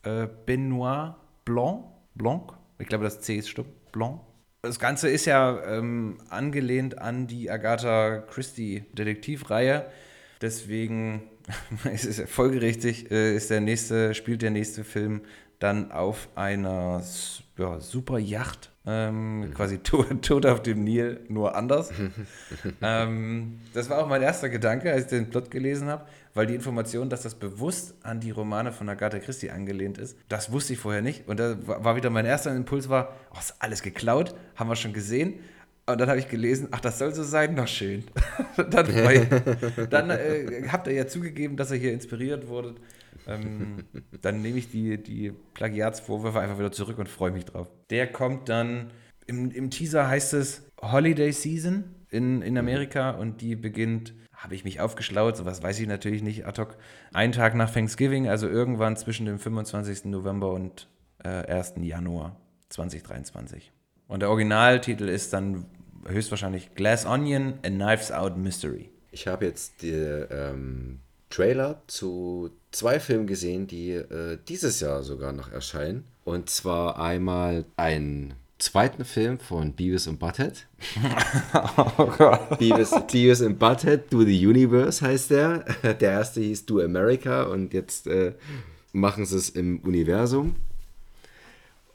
äh, Benoit Blanc. Blanc. Ich glaube, das C ist stumm. Blanc. Das Ganze ist ja ähm, angelehnt an die Agatha Christie Detektivreihe. Deswegen ist es folgerichtig, äh, ist der nächste, spielt der nächste Film dann auf einer ja, super Yacht, ähm, mhm. quasi tot, tot, auf dem Nil, nur anders. ähm, das war auch mein erster Gedanke, als ich den Plot gelesen habe weil die Information, dass das bewusst an die Romane von Agatha Christie angelehnt ist, das wusste ich vorher nicht. Und da war wieder mein erster Impuls war, oh, ist alles geklaut, haben wir schon gesehen. Und dann habe ich gelesen, ach, das soll so sein, noch schön. dann, dann äh, habt ihr ja zugegeben, dass ihr hier inspiriert wurdet. Ähm, dann nehme ich die, die Plagiatsvorwürfe einfach wieder zurück und freue mich drauf. Der kommt dann, im, im Teaser heißt es Holiday Season in, in Amerika und die beginnt habe ich mich aufgeschlaut, sowas weiß ich natürlich nicht ad hoc. Einen Tag nach Thanksgiving, also irgendwann zwischen dem 25. November und äh, 1. Januar 2023. Und der Originaltitel ist dann höchstwahrscheinlich Glass Onion, A Knives Out Mystery. Ich habe jetzt die ähm, Trailer zu zwei Filmen gesehen, die äh, dieses Jahr sogar noch erscheinen. Und zwar einmal ein zweiten Film von Beavis und Butthead. oh Gott. Beavis, Beavis und Butthead, Do the Universe heißt der. Der erste hieß Do America und jetzt äh, machen sie es im Universum.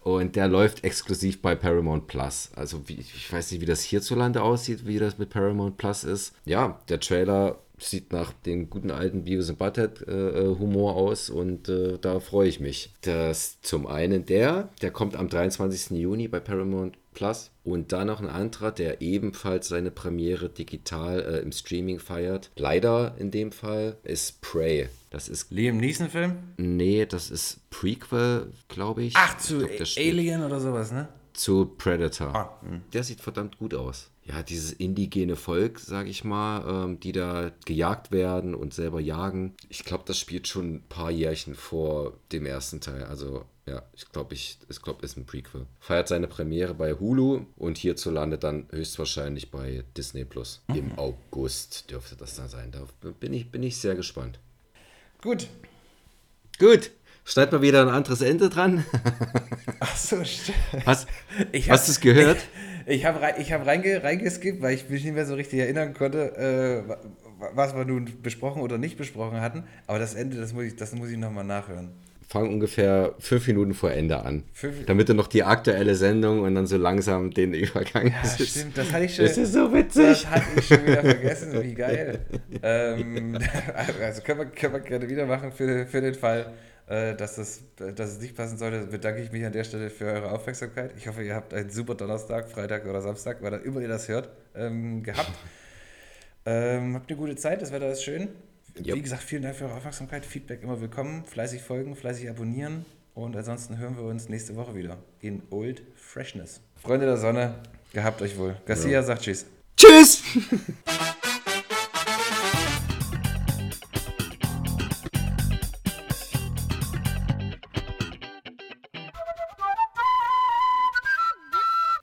Und der läuft exklusiv bei Paramount Plus. Also wie, ich weiß nicht, wie das hierzulande aussieht, wie das mit Paramount Plus ist. Ja, der Trailer sieht nach dem guten alten Beavis and Butthead äh, Humor aus und äh, da freue ich mich. Das zum einen der, der kommt am 23. Juni bei Paramount Plus und dann noch ein anderer, der ebenfalls seine Premiere digital äh, im Streaming feiert. Leider in dem Fall ist Prey. Das ist Liam Neeson Film? Nee, das ist Prequel, glaube ich. Ach, zu ich glaub, Alien oder sowas, ne? Zu Predator. Ah, hm. der sieht verdammt gut aus. Ja, dieses indigene Volk, sag ich mal, ähm, die da gejagt werden und selber jagen. Ich glaube, das spielt schon ein paar Jährchen vor dem ersten Teil. Also ja, ich glaube, ich, ich glaube, ist ein Prequel. Feiert seine Premiere bei Hulu und hierzulande dann höchstwahrscheinlich bei Disney Plus. Mhm. Im August dürfte das dann sein. Da bin ich, bin ich sehr gespannt. Gut. Gut. Schneid mal wieder ein anderes Ende dran. Ach so, stimmt. Hast, hast du es gehört? Ich, ich habe ich hab reinge, reingeskippt, weil ich mich nicht mehr so richtig erinnern konnte, äh, was wir nun besprochen oder nicht besprochen hatten. Aber das Ende, das muss ich, das muss ich nochmal nachhören fang ungefähr fünf Minuten vor Ende an. Fünf damit du noch die aktuelle Sendung und dann so langsam den Übergang ja, ist. stimmt, das hatte ich schon. Das ist so witzig. Das hatte ich schon wieder vergessen, wie geil. ähm, also können wir, können wir gerne wieder machen für, für den Fall, dass, das, dass es nicht passen sollte. Bedanke ich mich an der Stelle für eure Aufmerksamkeit. Ich hoffe, ihr habt einen super Donnerstag, Freitag oder Samstag, weil immer ihr das hört, ähm, gehabt. Ähm, habt eine gute Zeit, das Wetter ist schön. Yep. Wie gesagt, vielen Dank für eure Aufmerksamkeit. Feedback immer willkommen. Fleißig folgen, fleißig abonnieren. Und ansonsten hören wir uns nächste Woche wieder in Old Freshness. Freunde der Sonne, gehabt euch wohl. Garcia ja. sagt Tschüss. Tschüss!